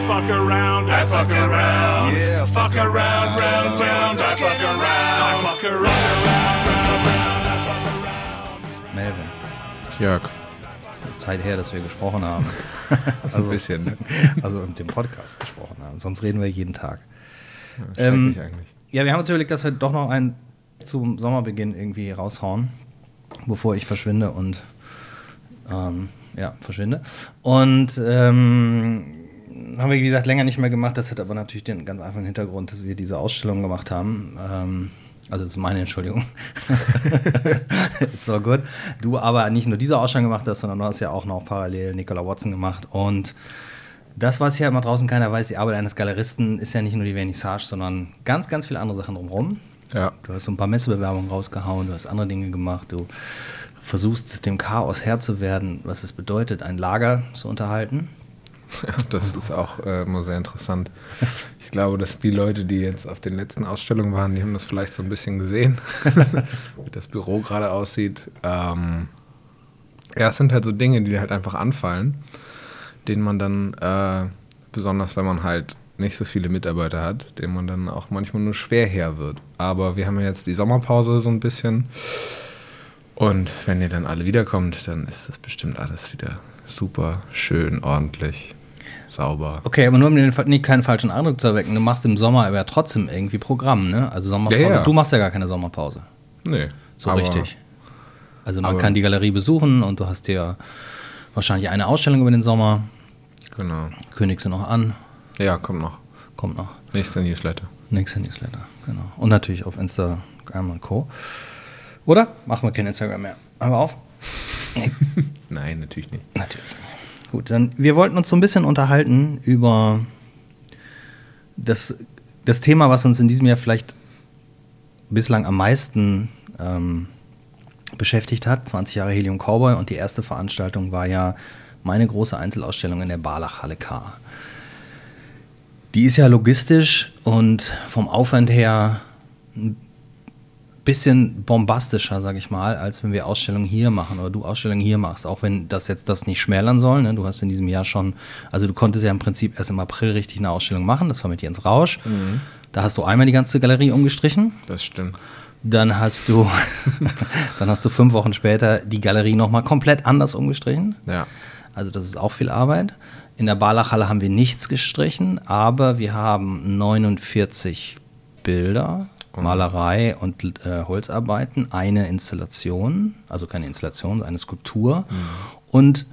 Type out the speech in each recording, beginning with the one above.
around, fuck around, I fuck around. Yeah, fuck around, round, round, I fuck around. I fuck around, round, round, round, I fuck around. Melvin, Jörg. es ist eine Zeit her, dass wir gesprochen haben. Also, ein bisschen, ne? Also im dem Podcast gesprochen haben. Sonst reden wir jeden Tag. Ja, Ähm, schrecklich eigentlich. Ja, wir haben uns überlegt, dass wir doch noch einen zum Sommerbeginn irgendwie raushauen, bevor ich verschwinde und ähm, ja, verschwinde. Und ähm, haben wir, wie gesagt, länger nicht mehr gemacht. Das hat aber natürlich den ganz einfachen Hintergrund, dass wir diese Ausstellung gemacht haben. Ähm, also das ist meine Entschuldigung. It's all good. Du aber nicht nur diese Ausstellung gemacht hast, sondern du hast ja auch noch parallel Nicola Watson gemacht. Und das, was ja immer draußen keiner weiß, die Arbeit eines Galeristen ist ja nicht nur die Vernissage, sondern ganz, ganz viele andere Sachen drumherum. Ja. Du hast so ein paar Messebewerbungen rausgehauen, du hast andere Dinge gemacht, du versuchst dem Chaos Herr zu werden, was es bedeutet, ein Lager zu unterhalten. Das ist auch äh, immer sehr interessant. Ich glaube, dass die Leute, die jetzt auf den letzten Ausstellungen waren, die haben das vielleicht so ein bisschen gesehen, wie das Büro gerade aussieht. Ähm, ja, es sind halt so Dinge, die halt einfach anfallen, denen man dann, äh, besonders wenn man halt nicht so viele Mitarbeiter hat, denen man dann auch manchmal nur schwer her wird. Aber wir haben ja jetzt die Sommerpause so ein bisschen. Und wenn ihr dann alle wiederkommt, dann ist das bestimmt alles wieder super, schön, ordentlich, sauber. Okay, aber nur um den, nicht keinen falschen Eindruck zu erwecken, du machst im Sommer aber trotzdem irgendwie Programm, ne? Also Sommerpause. Ja, ja. Du machst ja gar keine Sommerpause. Nee. So aber- richtig. Also man aber- kann die Galerie besuchen und du hast dir wahrscheinlich eine Ausstellung über den Sommer. Genau. Kündigst du noch an, Ja, kommt noch. kommt noch. Nächster Newsletter. Nächster Newsletter, genau. Und natürlich auf Instagram und Co. Oder? Machen wir kein Instagram mehr. Haben wir auf? Nein, natürlich nicht. natürlich nicht. Gut, dann wir wollten uns so ein bisschen unterhalten über das, das Thema, was uns in diesem Jahr vielleicht bislang am meisten ähm, beschäftigt hat. 20 Jahre Helium Cowboy und die erste Veranstaltung war ja meine große Einzelausstellung in der Barlach Halle K. Die ist ja logistisch und vom Aufwand her ein bisschen bombastischer, sag ich mal, als wenn wir Ausstellungen hier machen oder du Ausstellungen hier machst. Auch wenn das jetzt das nicht schmälern soll. Ne? Du hast in diesem Jahr schon, also du konntest ja im Prinzip erst im April richtig eine Ausstellung machen. Das war mit Jens Rausch. Da hast du einmal die ganze Galerie umgestrichen. Das stimmt. Dann hast du, dann hast du fünf Wochen später die Galerie nochmal komplett anders umgestrichen. Ja. Also das ist auch viel Arbeit. In der Barlachhalle haben wir nichts gestrichen, aber wir haben 49 Bilder, Malerei und äh, Holzarbeiten, eine Installation, also keine Installation, sondern eine Skulptur und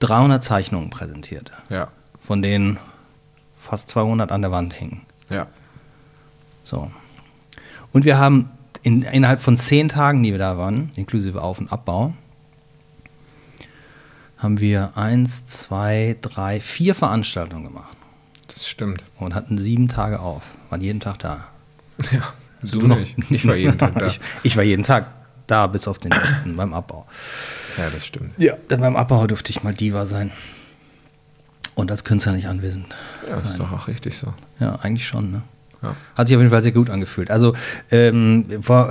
300 Zeichnungen präsentiert, Ja. von denen fast 200 an der Wand hingen. Ja. So. Und wir haben in, innerhalb von zehn Tagen, die wir da waren, inklusive Auf- und Abbau, haben wir eins, zwei, drei, vier Veranstaltungen gemacht Das stimmt. und hatten sieben Tage auf, waren jeden Tag da. Ja. Also du noch- nicht. Ich war jeden Tag da. Ich, ich war jeden Tag da, bis auf den letzten beim Abbau. Ja, das stimmt. Ja. Dann beim Abbau durfte ich mal Diva sein. Und als Künstler nicht anwesend. Ja, das ist doch auch richtig so. Ja, eigentlich schon, ne? Ja. Hat sich auf jeden Fall sehr gut angefühlt. Also ähm,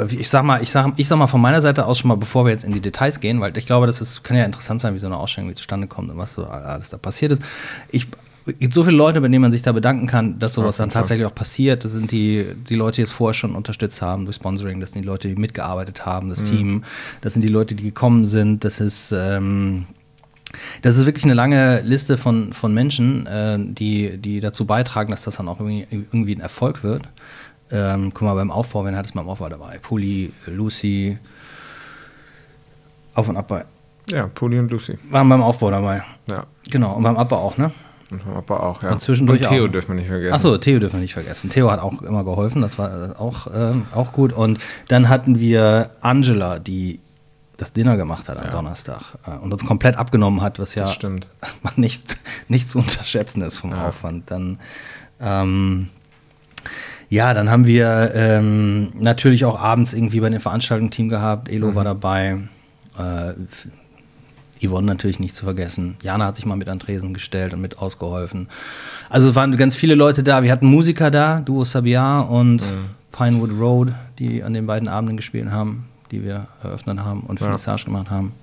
ich sag mal, ich sag, ich sag mal von meiner Seite aus schon mal, bevor wir jetzt in die Details gehen, weil ich glaube, das ist, kann ja interessant sein, wie so eine Ausstellung wie zustande kommt und was so alles da passiert ist. Ich es gibt so viele Leute, bei denen man sich da bedanken kann, dass sowas dann tatsächlich auch passiert. Das sind die, die Leute, die es vorher schon unterstützt haben durch Sponsoring, das sind die Leute, die mitgearbeitet haben, das Team, das sind die Leute, die gekommen sind, das ist ähm, das ist wirklich eine lange Liste von, von Menschen, äh, die, die dazu beitragen, dass das dann auch irgendwie, irgendwie ein Erfolg wird. Ähm, guck mal, beim Aufbau, wen hat es beim Aufbau dabei? Puli, Lucy, Auf und Abbau. Ja, Poli und Lucy. Waren beim Aufbau dabei. Ja. Genau, und beim Abbau auch, ne? Und vom Papa auch, ja. Und zwischendurch und Theo auch. dürfen wir nicht vergessen. Achso, Theo dürfen wir nicht vergessen. Theo hat auch immer geholfen, das war äh, auch, ähm, auch gut. Und dann hatten wir Angela, die das Dinner gemacht hat am Ja. Donnerstag äh, und uns komplett abgenommen hat, was ja nicht, nicht zu unterschätzen ist vom Ja. Aufwand. Dann, ähm, ja, dann haben wir ähm, natürlich auch abends irgendwie bei dem Veranstaltungsteam gehabt. Elo Mhm. war dabei. Äh, Yvonne natürlich nicht zu vergessen. Jana hat sich mal mit an den Tresen gestellt und mit ausgeholfen. Also es waren ganz viele Leute da. Wir hatten Musiker da, Duo Sabiar und Mhm. Pinewood Road, die an den beiden Abenden gespielt haben, die wir eröffnet haben und Ja. Finissage gemacht haben.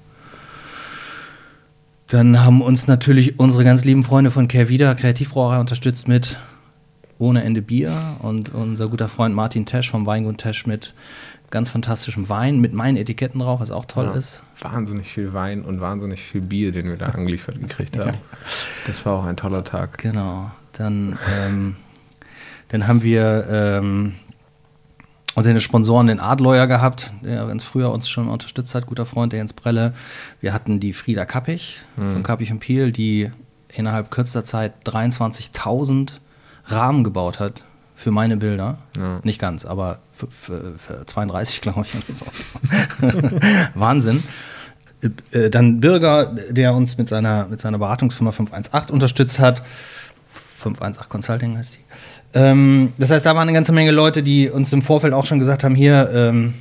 Dann haben uns natürlich unsere ganz lieben Freunde von Kehrwieder Kreativbrauerei unterstützt mit ohne Ende Bier und unser guter Freund Martin Tesch vom Weingut Tesch mit ganz fantastischem Wein mit meinen Etiketten drauf, was auch toll Ja, ist. Wahnsinnig viel Wein und wahnsinnig viel Bier, den wir da angeliefert gekriegt haben. Das war auch ein toller Tag. Genau. Dann, ähm, dann haben wir ähm, unter den Sponsoren den Adleuer gehabt, der ganz früher uns schon unterstützt hat, guter Freund, der Jens Brelle. Wir hatten die Frieda Kappich von Kappich und Piel, die innerhalb kürzester Zeit 23.000 Rahmen gebaut hat für meine Bilder. Ja. Nicht ganz, aber für, für, für 32, glaube ich. So. Wahnsinn. Äh, Dann Birger, der uns mit seiner, mit seiner Beratungsfirma 518 unterstützt hat. 518 Consulting heißt die. Ähm, das heißt, da waren eine ganze Menge Leute, die uns im Vorfeld auch schon gesagt haben, hier, ähm,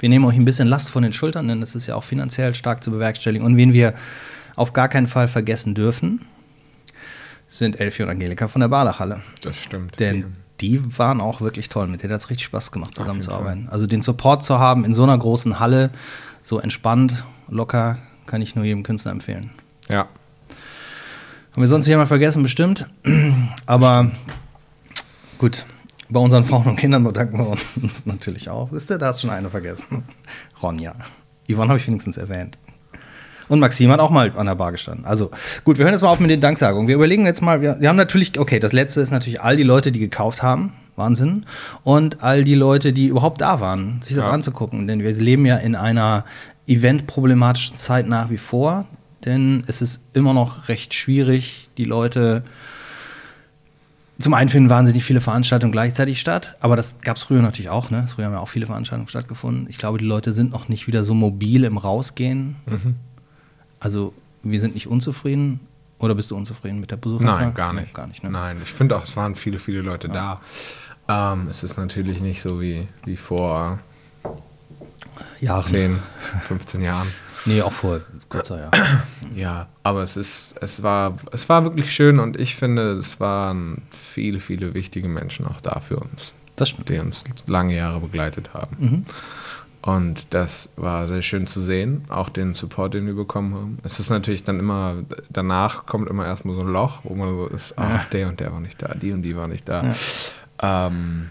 wir nehmen euch ein bisschen Last von den Schultern, denn es ist ja auch finanziell stark zu bewerkstelligen. Und wen wir auf gar keinen Fall vergessen dürfen, sind Elfie und Angelika von der Barlachhalle. Das stimmt. Denn die waren auch wirklich toll. Mit denen hat es richtig Spaß gemacht, zusammenzuarbeiten. Also den Support zu haben in so einer großen Halle, so entspannt, locker, kann ich nur jedem Künstler empfehlen. ja. Haben wir sonst jemand vergessen, bestimmt. Aber gut, bei unseren Frauen und Kindern bedanken wir uns natürlich auch. Wisst ihr, da hast schon eine vergessen. Ronja. Yvonne habe ich wenigstens erwähnt. Und Maxim hat auch mal an der Bar gestanden. Also gut, wir hören jetzt mal auf mit den Danksagungen. Wir überlegen jetzt mal, wir, wir haben natürlich, okay, das letzte ist natürlich all die Leute, die gekauft haben. Wahnsinn. Und all die Leute, die überhaupt da waren, sich das Ja. anzugucken. Denn wir leben ja in einer eventproblematischen Zeit nach wie vor. Denn es ist immer noch recht schwierig, die Leute zum einen finden wahnsinnig viele Veranstaltungen gleichzeitig statt, aber das gab es früher natürlich auch. Ne? Früher haben ja auch viele Veranstaltungen stattgefunden. Ich glaube, die Leute sind noch nicht wieder so mobil im Rausgehen. Also wir sind nicht unzufrieden. Oder bist du unzufrieden mit der Besucherzahl? Nein, gar nicht. gar nicht ne? Nein, ich finde auch, es waren viele, viele Leute da. Ähm, es ist natürlich nicht so wie, wie vor Jahren. 10, 15 Jahren. Nee, auch vor kürzer, ja. Ja, aber es ist, es war, es war wirklich schön und ich finde, es waren viele, viele wichtige Menschen auch da für uns, Das stimmt. die uns lange Jahre begleitet haben. Mhm. Und das war sehr schön zu sehen, auch den Support, den wir bekommen haben. Es ist natürlich dann immer, danach kommt immer erstmal so ein Loch, wo man so ist, ach, der und der war nicht da, die und die war nicht da. Ähm,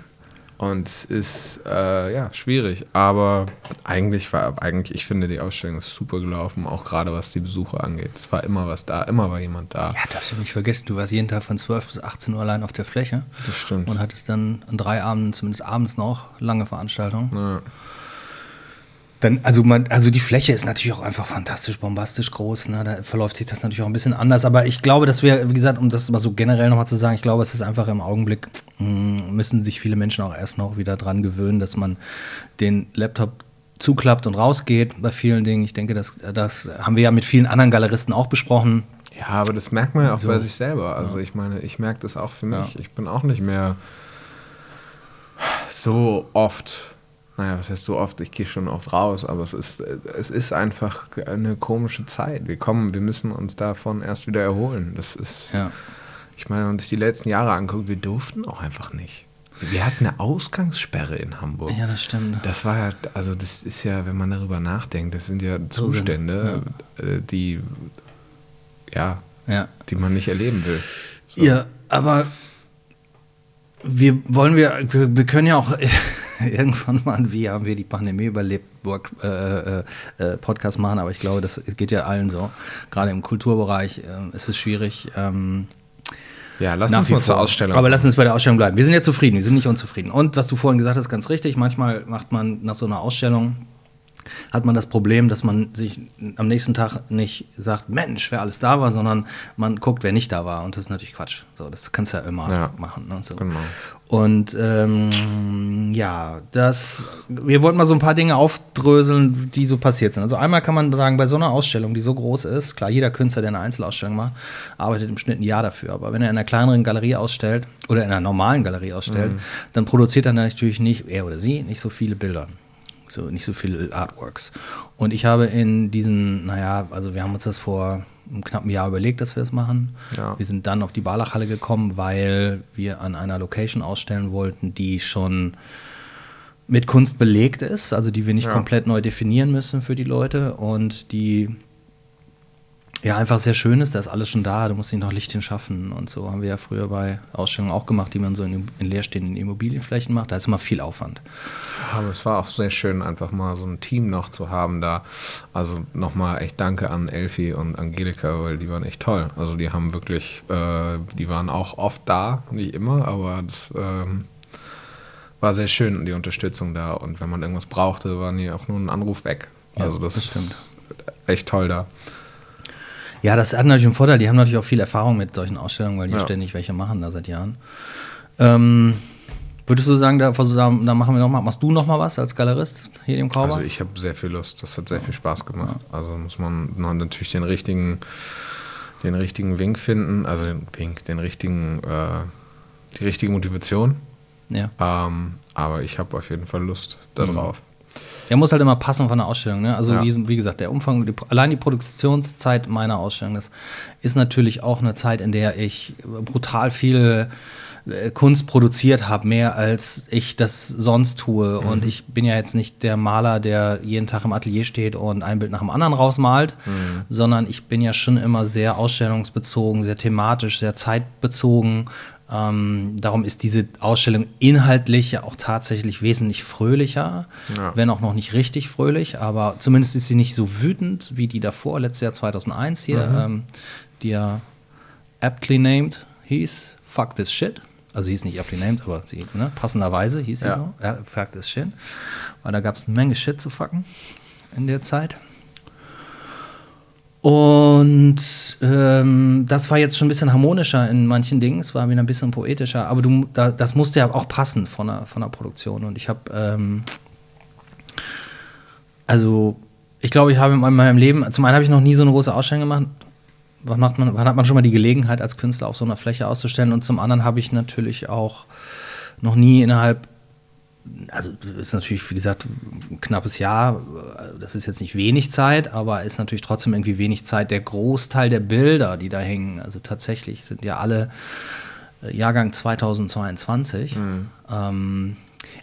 und es ist äh, ja schwierig, aber eigentlich war, eigentlich, ich finde, die Ausstellung ist super gelaufen, auch gerade was die Besucher angeht. Es war immer was da, immer war jemand da. Ja, darfst du nicht vergessen, du warst jeden Tag von 12 bis 18 Uhr allein auf der Fläche. Das stimmt. Und hattest dann an drei Abenden, zumindest abends noch, lange Veranstaltungen. Ja. Dann, also, man, also die Fläche ist natürlich auch einfach fantastisch, bombastisch groß. Ne? Da verläuft sich das natürlich auch ein bisschen anders. Aber ich glaube, dass wir, wie gesagt, um das mal so generell nochmal zu sagen, ich glaube, es ist einfach im Augenblick, mh, müssen sich viele Menschen auch erst noch wieder dran gewöhnen, dass man den Laptop zuklappt und rausgeht bei vielen Dingen. Ich denke, das, das haben wir ja mit vielen anderen Galeristen auch besprochen. Ja, aber das merkt man ja auch So. bei sich selber. Also ich meine, ich merke das auch für mich. Ja. Ich bin auch nicht mehr so oft, naja, was heißt so oft, ich gehe schon oft raus, aber es ist, es ist einfach eine komische Zeit. Wir kommen, wir müssen uns davon erst wieder erholen. Das ist, Ja. ich meine, wenn man sich die letzten Jahre anguckt, wir durften auch einfach nicht. Wir hatten eine Ausgangssperre in Hamburg. Ja, das stimmt. Das war ja, also das ist ja, wenn man darüber nachdenkt, das sind ja So sind- Zustände, äh, die, ja, Ja. die man nicht erleben will. So. Ja, aber wir wollen wir, wir können ja auch irgendwann mal, wie haben wir die Pandemie überlebt, äh, äh, äh, Podcast machen, aber ich glaube, das geht ja allen so. Gerade im Kulturbereich ähm, ist es schwierig. Ähm, Ja, lass uns mal zur. Ausstellung. Aber lass uns bei der Ausstellung bleiben. Wir sind ja zufrieden, wir sind nicht unzufrieden. Und was du vorhin gesagt hast, ganz richtig. Manchmal macht man nach so einer Ausstellung hat man das Problem, dass man sich am nächsten Tag nicht sagt, Mensch, wer alles da war, sondern man guckt, wer nicht da war. Und das ist natürlich Quatsch. So, das kannst du ja immer Ja. machen. Ne? So. Genau. Und ähm, ja, das, wir wollten mal so ein paar Dinge aufdröseln, die so passiert sind. Also einmal kann man sagen, bei so einer Ausstellung, die so groß ist, klar, jeder Künstler, der eine Einzelausstellung macht, arbeitet im Schnitt ein Jahr dafür. Aber wenn er in einer kleineren Galerie ausstellt oder in einer normalen Galerie ausstellt, dann produziert er natürlich nicht, er oder sie, nicht so viele Bilder. So, nicht so viele Artworks. Und ich habe in diesen, naja, also wir haben uns das vor einem knappen Jahr überlegt, dass wir das machen. Ja. Wir sind dann auf die Barlachhalle gekommen, weil wir an einer Location ausstellen wollten, die schon mit Kunst belegt ist, also die wir nicht Ja. komplett neu definieren müssen für die Leute und die ja, einfach sehr schön ist, da ist alles schon da, du musst nicht noch Licht hinschaffen und so haben wir ja früher bei Ausstellungen auch gemacht, die man so in, in leerstehenden Immobilienflächen macht. Da ist immer viel Aufwand. Aber es war auch sehr schön, einfach mal so ein Team noch zu haben da. Also nochmal echt danke an Elfi und Angelika, weil die waren echt toll. Also die haben wirklich, äh, die waren auch oft da, nicht immer, aber das ähm, war sehr schön, die Unterstützung da. Und wenn man irgendwas brauchte, waren die auch nur ein Anruf weg. Ja, also das, das stimmt. ist echt toll da. Ja, das hat natürlich einen Vorteil. Die haben natürlich auch viel Erfahrung mit solchen Ausstellungen, weil die Ja. ständig welche machen da seit Jahren. Ähm, würdest du sagen, da, da, da machen wir noch mal, machst du noch mal was als Galerist hier im Kauber? Also ich habe sehr viel Lust. Das hat sehr viel Spaß gemacht. Also muss man natürlich den richtigen, den richtigen Wink finden, also den Wink, den richtigen, äh, die richtige Motivation. ja. Ähm, aber ich habe auf jeden Fall Lust darauf. Ja, muss halt immer passen von der Ausstellung. Ne? Also Ja. wie, wie gesagt, der Umfang, die, allein die Produktionszeit meiner Ausstellung, das ist natürlich auch eine Zeit, in der ich brutal viel äh, Kunst produziert habe, mehr als ich das sonst tue. Und ich bin ja jetzt nicht der Maler, der jeden Tag im Atelier steht und ein Bild nach dem anderen rausmalt, sondern ich bin ja schon immer sehr ausstellungsbezogen, sehr thematisch, sehr zeitbezogen. Ähm, darum ist diese Ausstellung inhaltlich ja auch tatsächlich wesentlich fröhlicher, Ja. wenn auch noch nicht richtig fröhlich, aber zumindest ist sie nicht so wütend wie die davor, letztes Jahr 2001 hier, ähm, die ja aptly named hieß Fuck This Shit. Also hieß nicht aptly named, aber sie, ne, passenderweise hieß sie Ja. so, ja, Fuck This Shit. Weil da gab es eine Menge Shit zu fucken in der Zeit. Und ähm, das war jetzt schon ein bisschen harmonischer in manchen Dingen, es war wieder ein bisschen poetischer, aber du, da, das musste ja auch passen von der, von der Produktion. Und ich habe, ähm, also ich glaube, ich habe in meinem Leben, zum einen habe ich noch nie so eine große Ausstellung gemacht. Wann, macht man, wann hat man schon mal die Gelegenheit, als Künstler auf so einer Fläche auszustellen? Und zum anderen habe ich natürlich auch noch nie innerhalb also ist natürlich, wie gesagt, ein knappes Jahr, das ist jetzt nicht wenig Zeit, aber ist natürlich trotzdem irgendwie wenig Zeit. Der Großteil der Bilder, die da hängen, also tatsächlich sind ja alle äh, Jahrgang 2022. Ähm,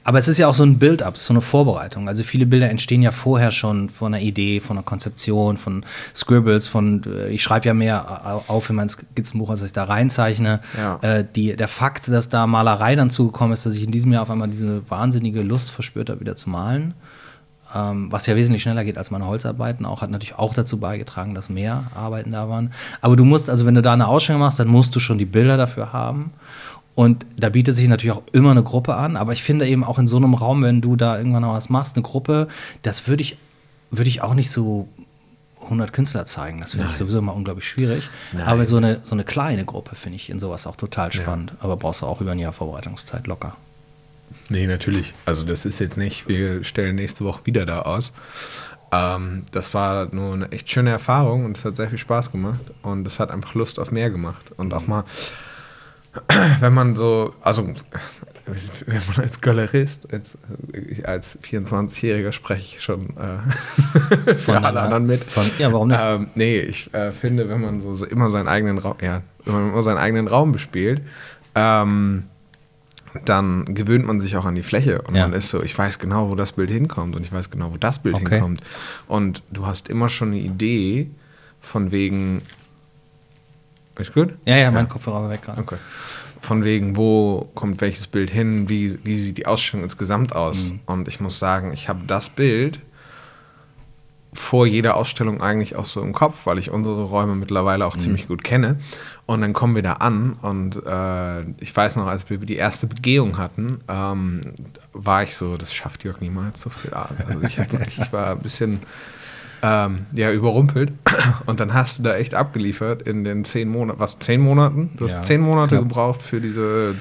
aber es ist ja auch so ein Build-up, so eine Vorbereitung. Also viele Bilder entstehen ja vorher schon von einer Idee, von einer Konzeption, von Scribbles, von äh, ich schreibe ja mehr au- auf in mein Skizzenbuch, als ich da reinzeichne. Ja. Äh, die, der Fakt, dass da Malerei dann zugekommen ist, dass ich in diesem Jahr auf einmal diese wahnsinnige Lust verspürt habe, wieder zu malen, ähm, was ja wesentlich schneller geht als meine Holzarbeiten, auch hat natürlich auch dazu beigetragen, dass mehr Arbeiten da waren. Aber du musst, also wenn du da eine Ausstellung machst, dann musst du schon die Bilder dafür haben. Und da bietet sich natürlich auch immer eine Gruppe an, aber ich finde eben auch in so einem Raum, wenn du da irgendwann noch was machst, eine Gruppe, das würde ich, würde ich auch nicht so 100 Künstler zeigen. Das finde ich sowieso immer unglaublich schwierig. Nein. Aber so eine, so eine kleine Gruppe finde ich in sowas auch total spannend. Aber brauchst du auch über ein Jahr Vorbereitungszeit locker. Nee, natürlich. Also das ist jetzt nicht, wir stellen nächste Woche wieder da aus. Ähm, das war nur eine echt schöne Erfahrung und es hat sehr viel Spaß gemacht und es hat einfach Lust auf mehr gemacht. Und auch mal, wenn man so, also wenn man als Galerist, als, als 24-Jähriger spreche ich schon äh, für Von alle einer- anderen mit. von- ja, warum nicht? Ähm, nee, ich äh, finde, wenn man so, so immer seinen eigenen Raum, ja, wenn man immer seinen eigenen Raum bespielt, ähm, dann gewöhnt man sich auch an die Fläche und Ja. man ist so, ich weiß genau, wo das Bild hinkommt und ich weiß genau, wo das Bild Okay. hinkommt. Und du hast immer schon eine Idee von wegen. Ist gut? Ja, ja, mein Kopfhörer war weg gerade. Okay. Von wegen, wo kommt welches Bild hin, wie, wie sieht die Ausstellung insgesamt aus? Mhm. Und ich muss sagen, ich habe das Bild vor jeder Ausstellung eigentlich auch so im Kopf, weil ich unsere Räume mittlerweile Mhm. auch ziemlich gut kenne. Und dann kommen wir da an und äh, ich weiß noch, als wir die erste Begehung hatten, ähm, war ich so, das schafft Jörg niemals so viel. Also ich, hab wirklich, ich war ein bisschen ähm, ja, überrumpelt. Und dann hast du da echt abgeliefert in den zehn Monaten. Was, zehn Monaten? Du hast Ja, zehn Monate knapp. gebraucht für diese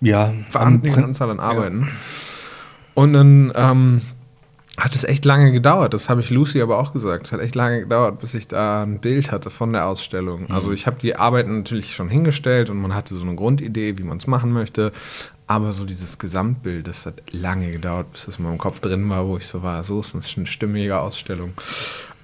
Ja, wahnsinnige Anzahl an Arbeiten. Und dann ähm, hat es echt lange gedauert. Das habe ich Lucy aber auch gesagt. Es hat echt lange gedauert, bis ich da ein Bild hatte von der Ausstellung. Mhm. Also ich habe die Arbeiten natürlich schon hingestellt und man hatte so eine Grundidee, wie man es machen möchte. Aber so dieses Gesamtbild, das hat lange gedauert, bis es in meinem Kopf drin war, wo ich so war, so ist das eine stimmige Ausstellung.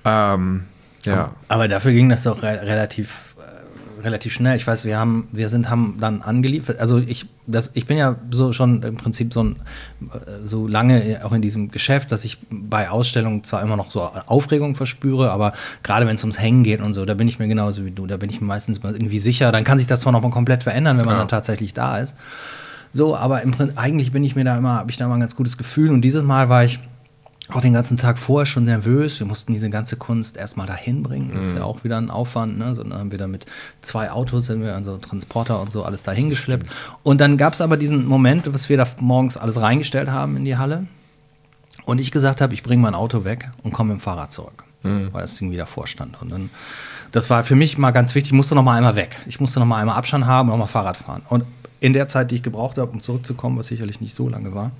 Ähm, ja. Aber dafür ging das doch re relativ, äh, relativ schnell. Ich weiß, wir haben, wir sind, haben dann angeliefert. Also ich, das, ich bin ja so schon im Prinzip so, ein, äh, so lange auch in diesem Geschäft, dass ich bei Ausstellungen zwar immer noch so Aufregung verspüre, aber gerade wenn es ums Hängen geht und so, da bin ich mir genauso wie du. Da bin ich mir meistens mal irgendwie sicher. Dann kann sich das zwar noch mal komplett verändern, wenn man Ja. dann tatsächlich da ist. So, aber im Prinzip, eigentlich bin ich mir da immer, habe ich da mal ein ganz gutes Gefühl. Und dieses Mal war ich auch den ganzen Tag vorher schon nervös. Wir mussten diese ganze Kunst erstmal dahin bringen. Das ist ja auch wieder ein Aufwand. Ne? So, dann haben wir da mit zwei Autos, sind wir also Transporter und so alles dahin geschleppt. Und dann gab es aber diesen Moment, was wir da morgens alles reingestellt haben in die Halle. Und ich gesagt habe, ich bringe mein Auto weg und komme mit dem Fahrrad zurück, weil das Ding wieder vorstand. Und dann, das war für mich mal ganz wichtig, ich musste noch mal einmal weg. Ich musste noch mal einmal Abstand haben und noch mal Fahrrad fahren. Und in der Zeit, die ich gebraucht habe, um zurückzukommen, was sicherlich nicht so lange war,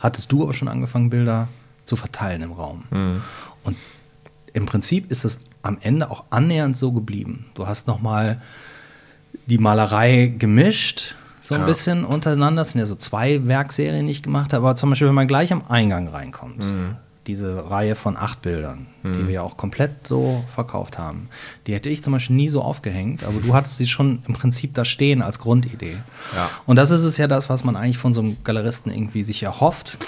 hattest du aber schon angefangen, Bilder zu verteilen im Raum. Und im Prinzip ist es am Ende auch annähernd so geblieben. Du hast noch mal die Malerei gemischt, so ein Ja. bisschen untereinander. Das sind ja so zwei Werkserien, die ich gemacht habe. Aber zum Beispiel, wenn man gleich am Eingang reinkommt, diese Reihe von acht Bildern, die wir ja auch komplett so verkauft haben, die hätte ich zum Beispiel nie so aufgehängt, aber du hattest sie schon im Prinzip da stehen als Grundidee. Ja. Und das ist es ja das, was man eigentlich von so einem Galeristen irgendwie sich erhofft,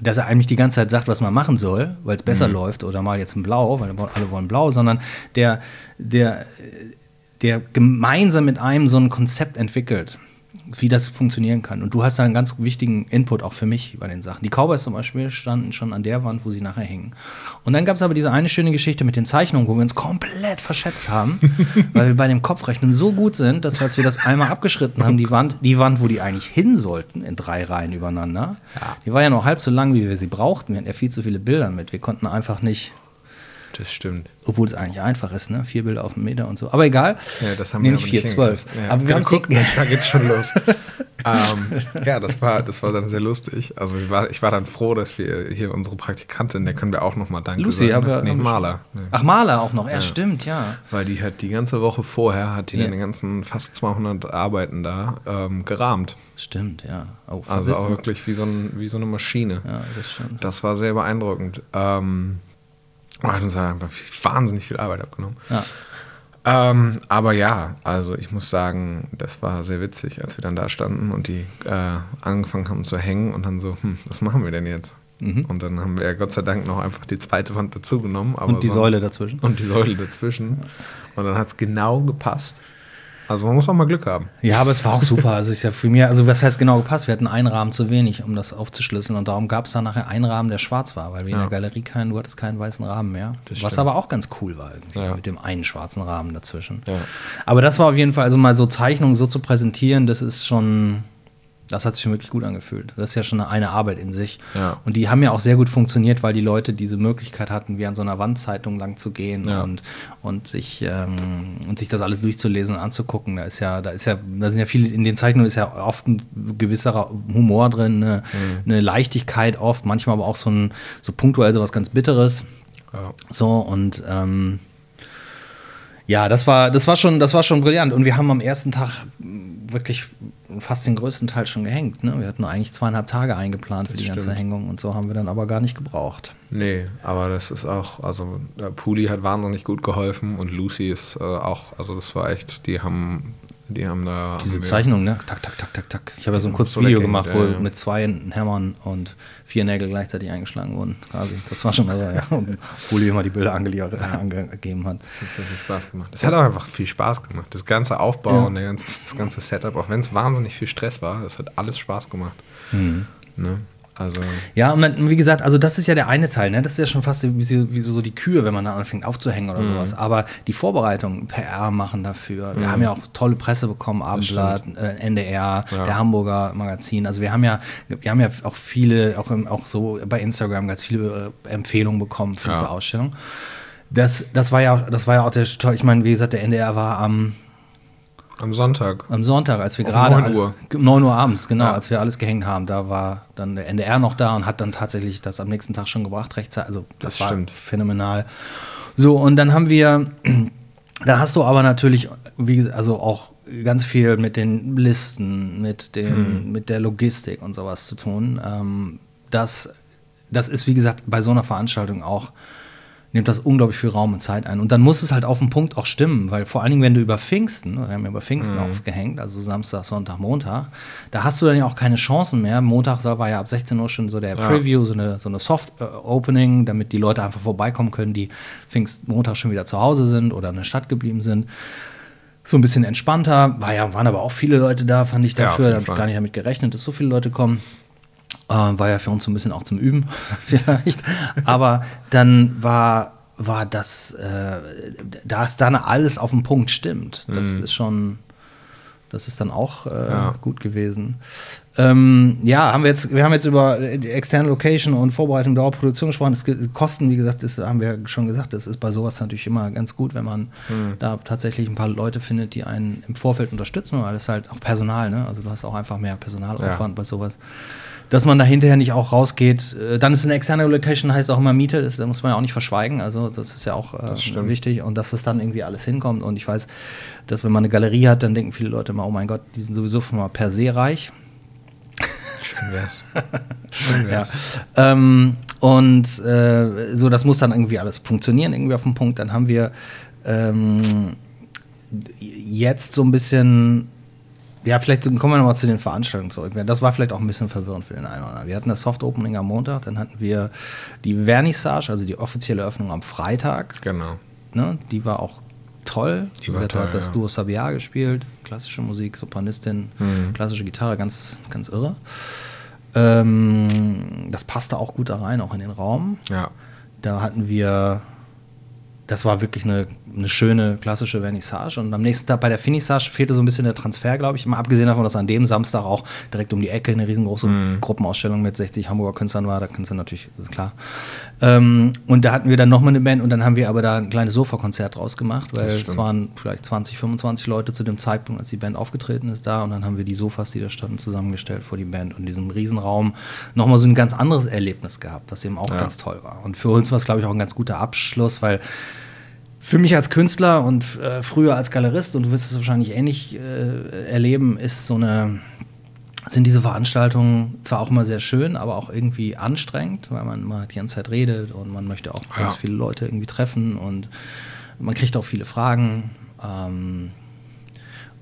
dass er eigentlich die ganze Zeit sagt, was man machen soll, weil es besser läuft oder mal jetzt ein Blau, weil alle wollen Blau, sondern der, der, der gemeinsam mit einem so ein Konzept entwickelt, wie das funktionieren kann. Und du hast da einen ganz wichtigen Input auch für mich bei den Sachen. Die Cowboys zum Beispiel standen schon an der Wand, wo sie nachher hingen. Und dann gab es aber diese eine schöne Geschichte mit den Zeichnungen, wo wir uns komplett verschätzt haben, weil wir bei dem Kopfrechnen so gut sind, dass wir, als wir das einmal abgeschritten haben, die Wand, die Wand, wo die eigentlich hin sollten, in drei Reihen übereinander, die war ja nur halb so lang, wie wir sie brauchten. Wir hatten ja viel zu viele Bilder mit. Wir konnten einfach nicht Das stimmt. obwohl es eigentlich einfach ist, ne? Vier Bilder auf einen Meter und so. Aber egal. Ja, das haben nee, wir nicht aber vier, nicht zwölf. hingekriegt. Ja, aber wir haben guck, es Da geht's schon los. ähm, ja, das war, das war dann sehr lustig. Also ich war, ich war dann froh, dass wir hier unsere Praktikantin, der können wir auch nochmal danke Lucy, sagen. haben wir- nee, Maler. Nee. Ach, Maler auch noch. Ja, stimmt, ja. Weil die hat die ganze Woche vorher, hat die Ja. dann die ganzen fast 200 Arbeiten da ähm, gerahmt. Stimmt, ja. Oh, Also auch wirklich wie so, ein, wie so eine Maschine. Ja, das stimmt. Das war sehr beeindruckend. Ähm, hat uns halt einfach viel, wahnsinnig viel Arbeit abgenommen. Ja. Ähm, aber ja, also ich muss sagen, das war sehr witzig, als wir dann da standen und die äh, angefangen haben zu hängen und dann so, hm, was machen wir denn jetzt? Mhm. Und dann haben wir Gott sei Dank noch einfach die zweite Wand dazu genommen. aber Und die sonst- Säule dazwischen. Und die Säule dazwischen. Und dann hat es genau gepasst. Also man muss auch mal Glück haben. Ja, aber es war auch super. Also ich für mir, also was heißt genau gepasst? Wir hatten einen Rahmen zu wenig, um das aufzuschlüsseln. Und darum gab es dann nachher einen Rahmen, der schwarz war, weil wir in Ja. der Galerie keinen, du hattest keinen weißen Rahmen mehr. Das was stimmt. aber auch ganz cool war irgendwie, Ja. mit dem einen schwarzen Rahmen dazwischen. Ja. Aber das war auf jeden Fall, also mal so Zeichnungen so zu präsentieren, das ist schon, das hat sich schon wirklich gut angefühlt. Das ist ja schon eine Arbeit in sich. Ja. Und die haben ja auch sehr gut funktioniert, weil die Leute diese Möglichkeit hatten, wie an so einer Wandzeitung lang zu gehen Ja. und, und, sich, ähm, und sich das alles durchzulesen und anzugucken. Da ist ja, da ist ja, da sind ja viele, in den Zeichnungen ist ja oft ein gewisser Humor drin, eine, Mhm. eine Leichtigkeit oft, manchmal aber auch so ein so punktuell so was ganz Bitteres. Ja. So und ähm, ja, das war, das war schon, das war schon brillant. Und wir haben am ersten Tag wirklich fast den größten Teil schon gehängt. Ne? Wir hatten eigentlich zweieinhalb Tage eingeplant für Das die ganze stimmt. Hängung und so haben wir dann aber gar nicht gebraucht. Nee, aber das ist auch, also der Puli hat wahnsinnig gut geholfen und Lucy ist äh, auch, also das war echt, die haben, die haben da. Diese haben Zeichnung, ne? Tak, tak, tak, tak, tak. Ich habe ja so ein kurzes so Video gemacht, wo ja, mit zwei Hämmern und vier Nägel gleichzeitig eingeschlagen wurden. Quasi. Das war schon also, ja. Und Puli immer die Bilder angele- angegeben hat. Das hat sehr viel Spaß gemacht. Es hat auch einfach viel Spaß gemacht. Das ganze Aufbau Ja. und ganze, das ganze Setup, auch wenn es wahnsinnig viel Stress war, es hat alles Spaß gemacht. Mhm. Ne? Also, Ja, und dann, wie gesagt, also das ist ja der eine Teil, ne? Das ist ja schon fast wie, so- wie so die Kühe, wenn man dann anfängt aufzuhängen oder Mhm. sowas. Aber die Vorbereitung, PR machen dafür. Wir haben ja auch tolle Presse bekommen, Abendblatt, äh, NDR, Ja. der Hamburger Magazin. Also wir haben ja, wir haben ja auch viele, auch, im, auch so bei Instagram ganz viele äh, Empfehlungen bekommen für Ja. diese Ausstellung. Das, das war ja, das war ja auch der, ich meine, wie gesagt, der NDR war am am Sonntag. am Sonntag, als wir gerade 9 alle- Uhr. 9 Uhr abends, genau, Ja. als wir alles gehängt haben, da war dann der NDR noch da und hat dann tatsächlich das am nächsten Tag schon gebracht, rechtzeitig. Also das, Das war stimmt. phänomenal. So, und dann haben wir, dann hast du aber natürlich, wie gesagt, also auch ganz viel mit den Listen, mit, den, mit der Logistik und sowas zu tun. Ähm, das, das ist, wie gesagt, bei so einer Veranstaltung auch nimmt das unglaublich viel Raum und Zeit ein. Und dann muss es halt auf den Punkt auch stimmen, weil vor allen Dingen, wenn du über Pfingsten, wir haben ja über Pfingsten Mhm. aufgehängt, also Samstag, Sonntag, Montag, da hast du dann ja auch keine Chancen mehr. Montag war ja ab 16 Uhr schon so der Ja. Preview, so eine, so eine Soft-Opening, damit die Leute einfach vorbeikommen können, die Pfingstmontag schon wieder zu Hause sind oder in der Stadt geblieben sind. So ein bisschen entspannter. War ja, waren aber auch viele Leute da, fand ich Ja, dafür. jeden da habe ich gar nicht damit gerechnet, dass so viele Leute kommen. Äh, war ja für uns so ein bisschen auch zum Üben, vielleicht. Aber dann war, war das, äh, da es dann alles auf den Punkt stimmt. Das ist schon, das ist dann auch äh, Ja. gut gewesen. Ähm, ja, haben wir jetzt, wir haben jetzt über die externe Location und Vorbereitung Dauerproduktion gesprochen. Das Kosten, wie gesagt, das haben wir schon gesagt, das ist bei sowas natürlich immer ganz gut, wenn man da tatsächlich ein paar Leute findet, die einen im Vorfeld unterstützen, weil das halt auch Personal, ne? Also du hast auch einfach mehr Personalaufwand Ja. bei sowas. Dass man da hinterher nicht auch rausgeht, äh, dann ist eine externe Location, heißt auch immer Miete, das, das muss man ja auch nicht verschweigen. Also das ist ja auch äh, wichtig und dass das dann irgendwie alles hinkommt. Und ich weiß, dass wenn man eine Galerie hat, dann denken viele Leute immer, oh mein Gott, die sind sowieso schon mal per se reich. Schön wär's. Schön Ja. wär's. Ähm, und äh, so, das muss dann irgendwie alles funktionieren, irgendwie auf dem Punkt. Dann haben wir ähm, jetzt so ein bisschen, ja, vielleicht kommen wir nochmal zu den Veranstaltungen zurück. Das war vielleicht auch ein bisschen verwirrend für den einen oder anderen. Wir hatten das Soft Opening am Montag, dann hatten wir die Vernissage, also die offizielle Eröffnung am Freitag. Genau. Ne? Die war auch toll. Die war toll, hat das ja. Duo Sabiá gespielt, klassische Musik, Sopranistin, Mhm. klassische Gitarre, ganz, ganz irre. Ähm, das passte auch gut da rein, auch in den Raum. Ja. Da hatten wir, das war wirklich eine, eine schöne klassische Vernissage. Und am nächsten Tag bei der Finissage fehlte so ein bisschen der Transfer, glaube ich. Mal abgesehen davon, dass an dem Samstag auch direkt um die Ecke eine riesengroße Mhm. Gruppenausstellung mit 60 Hamburger Künstlern war. Da kannst du natürlich, ist klar. Ähm, und da hatten wir dann nochmal eine Band und dann haben wir aber da ein kleines Sofakonzert draus gemacht, weil es waren vielleicht 20, 25 Leute zu dem Zeitpunkt, als die Band aufgetreten ist, da. Und dann haben wir die Sofas, die da standen, zusammengestellt vor die Band und in diesem Riesenraum nochmal so ein ganz anderes Erlebnis gehabt, das eben auch Ja. ganz toll war. Und für uns war es, glaube ich, auch ein ganz guter Abschluss, weil für mich als Künstler und äh, früher als Galerist, und du wirst es wahrscheinlich ähnlich äh, erleben, ist so eine, sind diese Veranstaltungen zwar auch immer sehr schön, aber auch irgendwie anstrengend, weil man immer die ganze Zeit redet und man möchte auch ganz Ja. viele Leute irgendwie treffen und man kriegt auch viele Fragen. Ähm,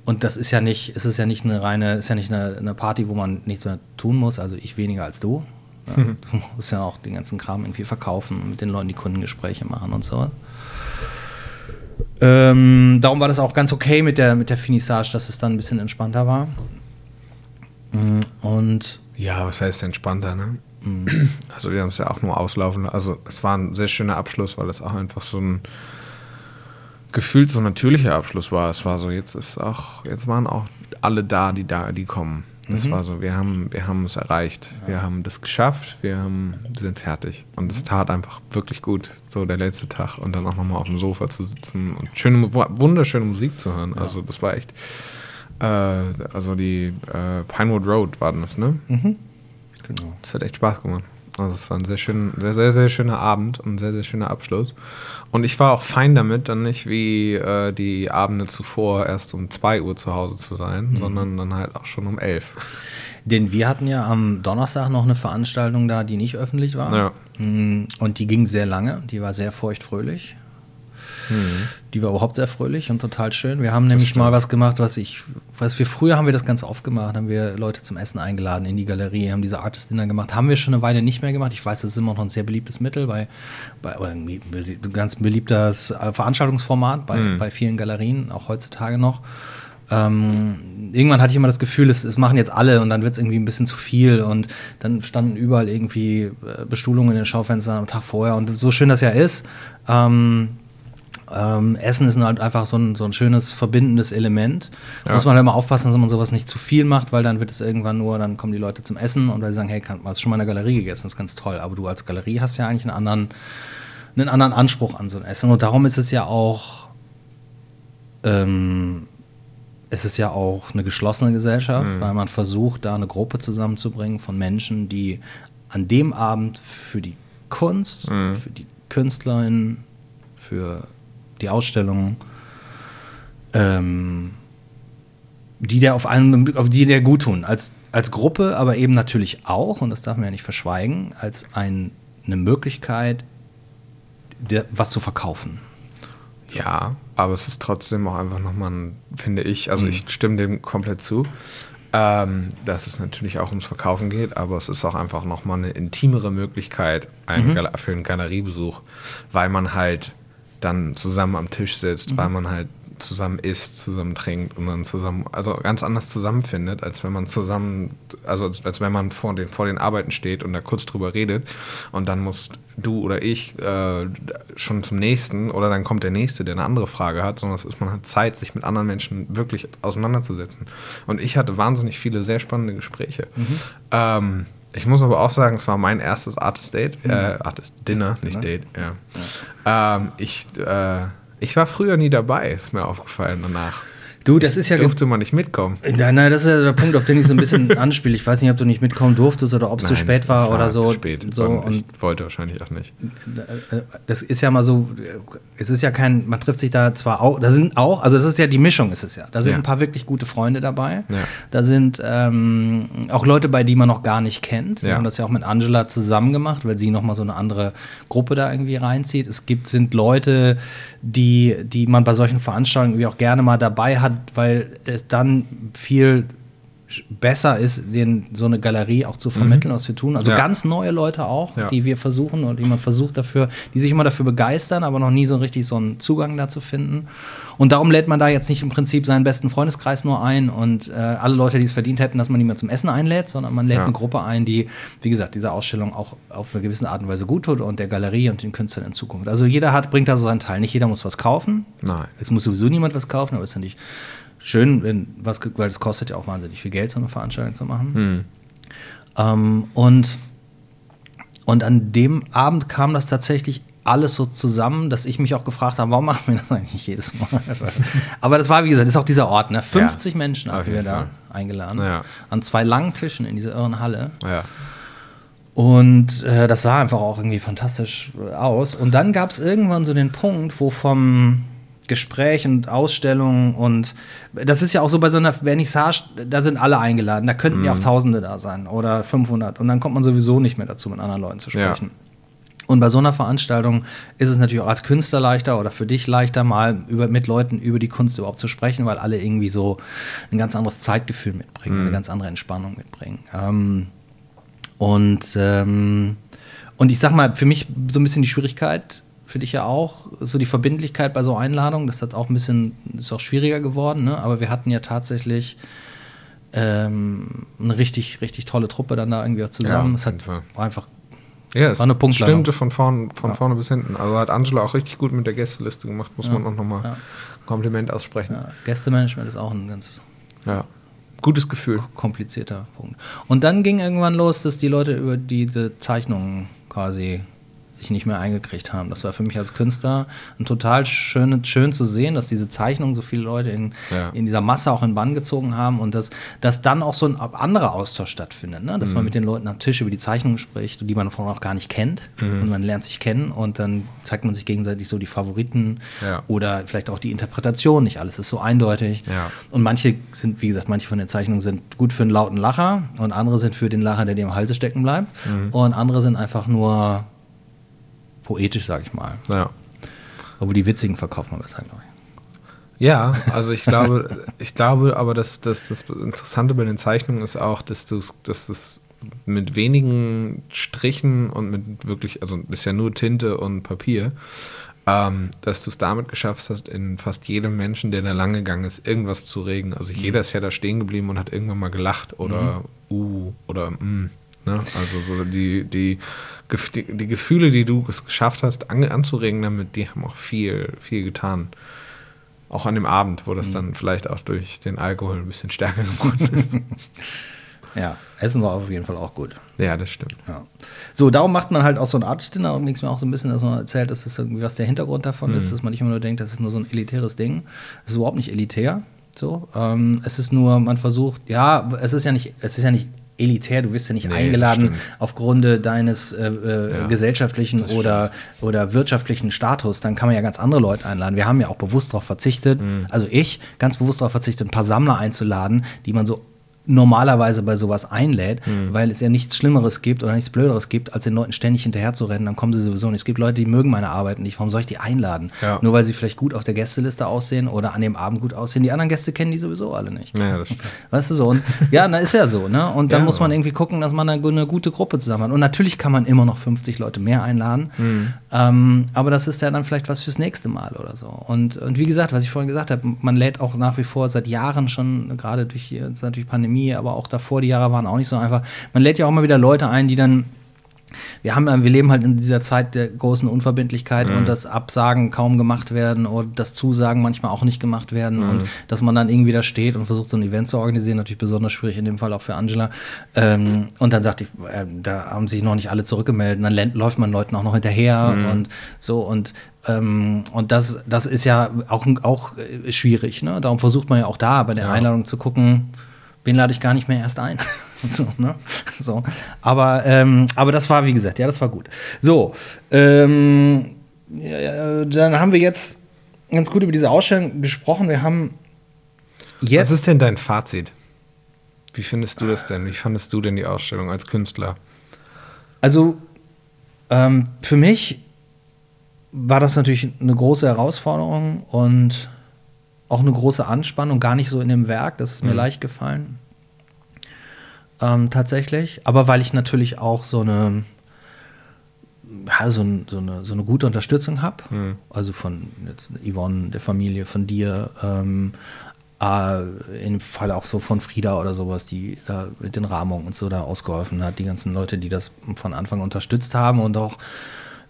und das ist ja nicht, es ist ja nicht eine reine, ist ja nicht eine, eine Party, wo man nichts mehr tun muss, also ich weniger als du. Ja, Du musst ja auch den ganzen Kram irgendwie verkaufen mit den Leuten die Kundengespräche machen und so. Ähm, darum war das auch ganz okay mit der, mit der Finissage, dass es dann ein bisschen entspannter war. Mm, Und Ja, was heißt entspannter, ne? Mhm. Also wir haben es ja auch nur auslaufen. Also es war ein sehr schöner Abschluss, weil es auch einfach so ein gefühlt so natürlicher Abschluss war. Es war so, jetzt ist auch, jetzt waren auch alle da, die da, die kommen. Das war so, wir haben, wir haben es erreicht. Wir haben das geschafft, wir haben, sind fertig. Und es tat einfach wirklich gut, so der letzte Tag und dann auch nochmal auf dem Sofa zu sitzen und schöne, wunderschöne Musik zu hören. Also das war echt, äh, also die äh, Pinewood Road war das, ne? genau. Das hat echt Spaß gemacht. Also es war ein sehr, schön, sehr, sehr, sehr schöner Abend und ein sehr, sehr schöner Abschluss. Und ich war auch fein damit, dann nicht wie äh, die Abende zuvor erst um 2 Uhr zu Hause zu sein, sondern dann halt auch schon um 11. Denn wir hatten ja am Donnerstag noch eine Veranstaltung da, die nicht öffentlich war. Ja. Mm, Und die ging sehr lange. Die war sehr feuchtfröhlich. Die war überhaupt sehr fröhlich und total schön. Wir haben nämlich mal was gemacht, was ich, was wir früher haben wir das ganz oft gemacht, haben wir Leute zum Essen eingeladen in die Galerie, haben diese Artist Dinner gemacht. Haben wir schon eine Weile nicht mehr gemacht. Ich weiß, das ist immer noch ein sehr beliebtes Mittel bei, bei oder ein ganz beliebtes äh, Veranstaltungsformat bei, bei vielen Galerien, auch heutzutage noch. Ähm, irgendwann hatte ich immer das Gefühl, es, es machen jetzt alle und dann wird es irgendwie ein bisschen zu viel und dann standen überall irgendwie äh, Bestuhlungen in den Schaufenstern am Tag vorher und so schön das ja ist. Ähm, ähm, Essen ist halt einfach so ein, so ein schönes verbindendes Element. Ja. Muss man halt immer aufpassen, dass man sowas nicht zu viel macht, weil dann wird es irgendwann nur, dann kommen die Leute zum Essen und weil sie sagen, hey, kann, hast du schon mal in der Galerie gegessen? Das ist ganz toll. Aber du als Galerie hast ja eigentlich einen anderen, einen anderen Anspruch an so ein Essen. Und darum ist es ja auch, ähm, es ist ja auch eine geschlossene Gesellschaft, weil man versucht, da eine Gruppe zusammenzubringen von Menschen, die an dem Abend für die Kunst, für die KünstlerInnen, für die Ausstellung, ähm, die der auf einen, auf die der gut tun. Als, als Gruppe, aber eben natürlich auch, und das darf man ja nicht verschweigen, als ein, eine Möglichkeit, der, was zu verkaufen. Ja, aber es ist trotzdem auch einfach nochmal, ein, finde ich, also Mhm. ich stimme dem komplett zu, ähm, dass es natürlich auch ums Verkaufen geht, aber es ist auch einfach nochmal eine intimere Möglichkeit einen Mhm. Für einen Galeriebesuch, weil man halt dann zusammen am Tisch sitzt, Mhm. weil man halt zusammen isst, zusammen trinkt und dann zusammen, also ganz anders zusammenfindet, als wenn man zusammen, also als, als wenn man vor den, vor den Arbeiten steht und da kurz drüber redet und dann musst du oder ich äh, schon zum nächsten oder dann kommt der nächste, der eine andere Frage hat, sondern es ist, man hat Zeit, sich mit anderen Menschen wirklich auseinanderzusetzen. Und ich hatte wahnsinnig viele sehr spannende Gespräche. Ähm, ich muss aber auch sagen, es war mein erstes Artist Date, äh, Artist Dinner, nicht Date, ja. Ähm, ich, äh, ich war früher nie dabei, ist mir aufgefallen danach. Du, das ist ja. Durfte man nicht mitkommen. Nein, nein, das ist ja der Punkt, auf den ich so ein bisschen anspiele. Ich weiß nicht, ob du nicht mitkommen durftest oder ob es zu spät war es oder so. Zu spät. so und und ich wollte wahrscheinlich auch nicht. das ist ja mal so, es ist ja kein, man trifft sich da zwar auch, da sind auch, also das ist ja die Mischung ist es ja. Da sind Ja. ein paar wirklich gute Freunde dabei. Ja. Da sind ähm, auch Leute bei, die man noch gar nicht kennt. Wir Ja. haben das ja auch mit Angela zusammen gemacht, weil sie nochmal so eine andere Gruppe da irgendwie reinzieht. Es gibt, sind Leute, die, die man bei solchen Veranstaltungen irgendwie auch gerne mal dabei hat, weil es dann viel besser ist, den, so eine Galerie auch zu vermitteln, was wir tun. Also Ja. ganz neue Leute auch, Ja. die wir versuchen und die man versucht dafür, die sich immer dafür begeistern, aber noch nie so richtig so einen Zugang dazu finden. Und darum lädt man da jetzt nicht im Prinzip seinen besten Freundeskreis nur ein und äh, alle Leute, die es verdient hätten, dass man die mehr zum Essen einlädt, sondern man lädt Ja. eine Gruppe ein, die, wie gesagt, dieser Ausstellung auch auf eine gewisse Art und Weise gut tut und der Galerie und den Künstlern in Zukunft. Also jeder hat, bringt da so seinen Teil. Nicht jeder muss was kaufen. Nein. Es muss sowieso niemand was kaufen, aber es ist ja nicht schön, wenn was, weil es kostet ja auch wahnsinnig viel Geld, so eine Veranstaltung zu machen. Hm. Ähm, und, und an dem Abend kam das tatsächlich alles so zusammen, dass ich mich auch gefragt habe, warum machen wir das eigentlich nicht jedes Mal? Aber das war, wie gesagt, das ist auch dieser Ort. Ne? 50 Ja, Menschen hatten wir da eingeladen. Ja. An zwei langen Tischen in dieser irren Halle. Ja. Und äh, das sah einfach auch irgendwie fantastisch äh, aus. Und dann gab es irgendwann so den Punkt, wo vom Gespräch und Ausstellung und das ist ja auch so bei so einer Vernissage, da sind alle eingeladen. Da könnten ja auch Tausende da sein oder 500. Und dann kommt man sowieso nicht mehr dazu, mit anderen Leuten zu Ja. sprechen. Und bei so einer Veranstaltung ist es natürlich auch als Künstler leichter oder für dich leichter, mal über, mit Leuten über die Kunst überhaupt zu sprechen, weil alle irgendwie so ein ganz anderes Zeitgefühl mitbringen, eine ganz andere Entspannung mitbringen. Ähm, und, ähm, und ich sag mal, für mich so ein bisschen die Schwierigkeit, für dich ja auch, so die Verbindlichkeit bei so Einladungen, das hat auch ein bisschen, ist auch schwieriger geworden, ne? aber wir hatten ja tatsächlich ähm, eine richtig, richtig tolle Truppe dann da irgendwie auch zusammen. Ja, es hat Fall. einfach Ja, es War eine Punktlandung. stimmte von, vorn, von Ja. vorne bis hinten. Also hat Angela auch richtig gut mit der Gästeliste gemacht, muss man auch nochmal Ja. Kompliment aussprechen. Ja, Gästemanagement ist auch ein ganz Ja. Gutes Gefühl. komplizierter Punkt. Und dann ging irgendwann los, dass die Leute über diese Zeichnungen quasi sich nicht mehr eingekriegt haben. Das war für mich als Künstler ein total schön, schön zu sehen, dass diese Zeichnungen so viele Leute in, Ja. in dieser Masse auch in Bann gezogen haben und dass, dass dann auch so ein anderer Austausch stattfindet. Ne? Dass Mhm. man mit den Leuten am Tisch über die Zeichnungen spricht, die man vorher auch gar nicht kennt. Mhm. Und man lernt sich kennen und dann zeigt man sich gegenseitig so die Favoriten Ja. oder vielleicht auch die Interpretation. Nicht alles ist so eindeutig. Ja. Und manche sind, wie gesagt, manche von den Zeichnungen sind gut für einen lauten Lacher und andere sind für den Lacher, der dir im Halse stecken bleibt. Mhm. Und andere sind einfach nur poetisch, sag ich mal. Ja. Aber die witzigen verkauft man besser, glaube ich. Ja, also ich glaube, ich glaube aber, dass, dass das Interessante bei den Zeichnungen ist auch, dass du dass es mit wenigen Strichen und mit wirklich, also ist ja nur Tinte und Papier, ähm, dass du es damit geschafft hast, in fast jedem Menschen, der da lang gegangen ist, irgendwas zu regen. Also jeder ist ja da stehen geblieben und hat irgendwann mal gelacht oder uh oder mm. Ne? Also so die, die, die, die Gefühle, die du es geschafft hast, an, anzuregen damit, die haben auch viel, viel getan. Auch an dem Abend, wo das dann vielleicht auch durch den Alkohol ein bisschen stärker geworden ist. Ja, Essen war auf jeden Fall auch gut. ja, das stimmt. Ja. So, darum macht man halt auch so ein Artist-Dinner. Es mir auch so ein bisschen, dass man erzählt, dass das irgendwie was der Hintergrund davon ist, dass man nicht immer nur denkt, das ist nur so ein elitäres Ding. Es ist überhaupt nicht elitär. So, ähm, es ist nur, man versucht, ja, es ist ja nicht, es ist ja nicht elitär, du wirst ja nicht Nee, eingeladen aufgrund deines äh, äh, Ja, gesellschaftlichen oder, oder wirtschaftlichen Status. Dann kann man ja ganz andere Leute einladen. Wir haben ja auch bewusst darauf verzichtet, Mhm. also ich ganz bewusst darauf verzichtet, ein paar Sammler einzuladen, die man so normalerweise bei sowas einlädt, weil es ja nichts Schlimmeres gibt oder nichts Blöderes gibt, als den Leuten ständig hinterher zu rennen, dann kommen sie sowieso nicht. Es gibt Leute, die mögen meine Arbeit nicht. Warum soll ich die einladen? Ja. Nur weil sie vielleicht gut auf der Gästeliste aussehen oder an dem Abend gut aussehen. Die anderen Gäste kennen die sowieso alle nicht. Ja, das stimmt. Weißt du so? Und ja, na ist ja so, ne? Und dann Ja. muss man irgendwie gucken, dass man eine, eine gute Gruppe zusammen hat. Und natürlich kann man immer noch 50 Leute mehr einladen. Mhm. Ähm, aber das ist ja dann vielleicht was fürs nächste Mal oder so. Und, und wie gesagt, was ich vorhin gesagt habe, man lädt auch nach wie vor seit Jahren schon, gerade durch jetzt natürlich Pandemie, aber auch davor, die Jahre waren auch nicht so einfach. Man lädt ja auch immer wieder Leute ein, die dann wir haben, wir leben halt in dieser Zeit der großen Unverbindlichkeit und das Absagen kaum gemacht werden oder das Zusagen manchmal auch nicht gemacht werden und dass man dann irgendwie da steht und versucht, so ein Event zu organisieren, natürlich besonders schwierig in dem Fall auch für Angela. Ähm, und dann sagt die, äh, da haben sich noch nicht alle zurückgemeldet, dann lä- läuft man Leuten auch noch hinterher und so und ähm, und das, das ist ja auch, auch äh, schwierig. Ne? Darum versucht man ja auch da bei der Einladung zu gucken, wen lade ich gar nicht mehr erst ein. so, ne? so. Aber, ähm, aber das war, wie gesagt, ja, das war gut. So, ähm, ja, dann haben wir jetzt ganz gut über diese Ausstellung gesprochen. Wir haben jetzt. Was ist denn dein Fazit? Wie findest du das denn? Wie fandest du denn die Ausstellung als Künstler? Also ähm, für mich war das natürlich eine große Herausforderung und auch eine große Anspannung, gar nicht so in dem Werk, das ist mir leicht gefallen. Ähm, tatsächlich. Aber weil ich natürlich auch so eine, ja, so, so, eine, so eine gute Unterstützung habe. Also von jetzt Yvonne, der Familie, von dir, ähm, äh, im Fall auch so von Frieda oder sowas, die da mit den Rahmungen und so da ausgeholfen hat. Die ganzen Leute, die das von Anfang unterstützt haben und auch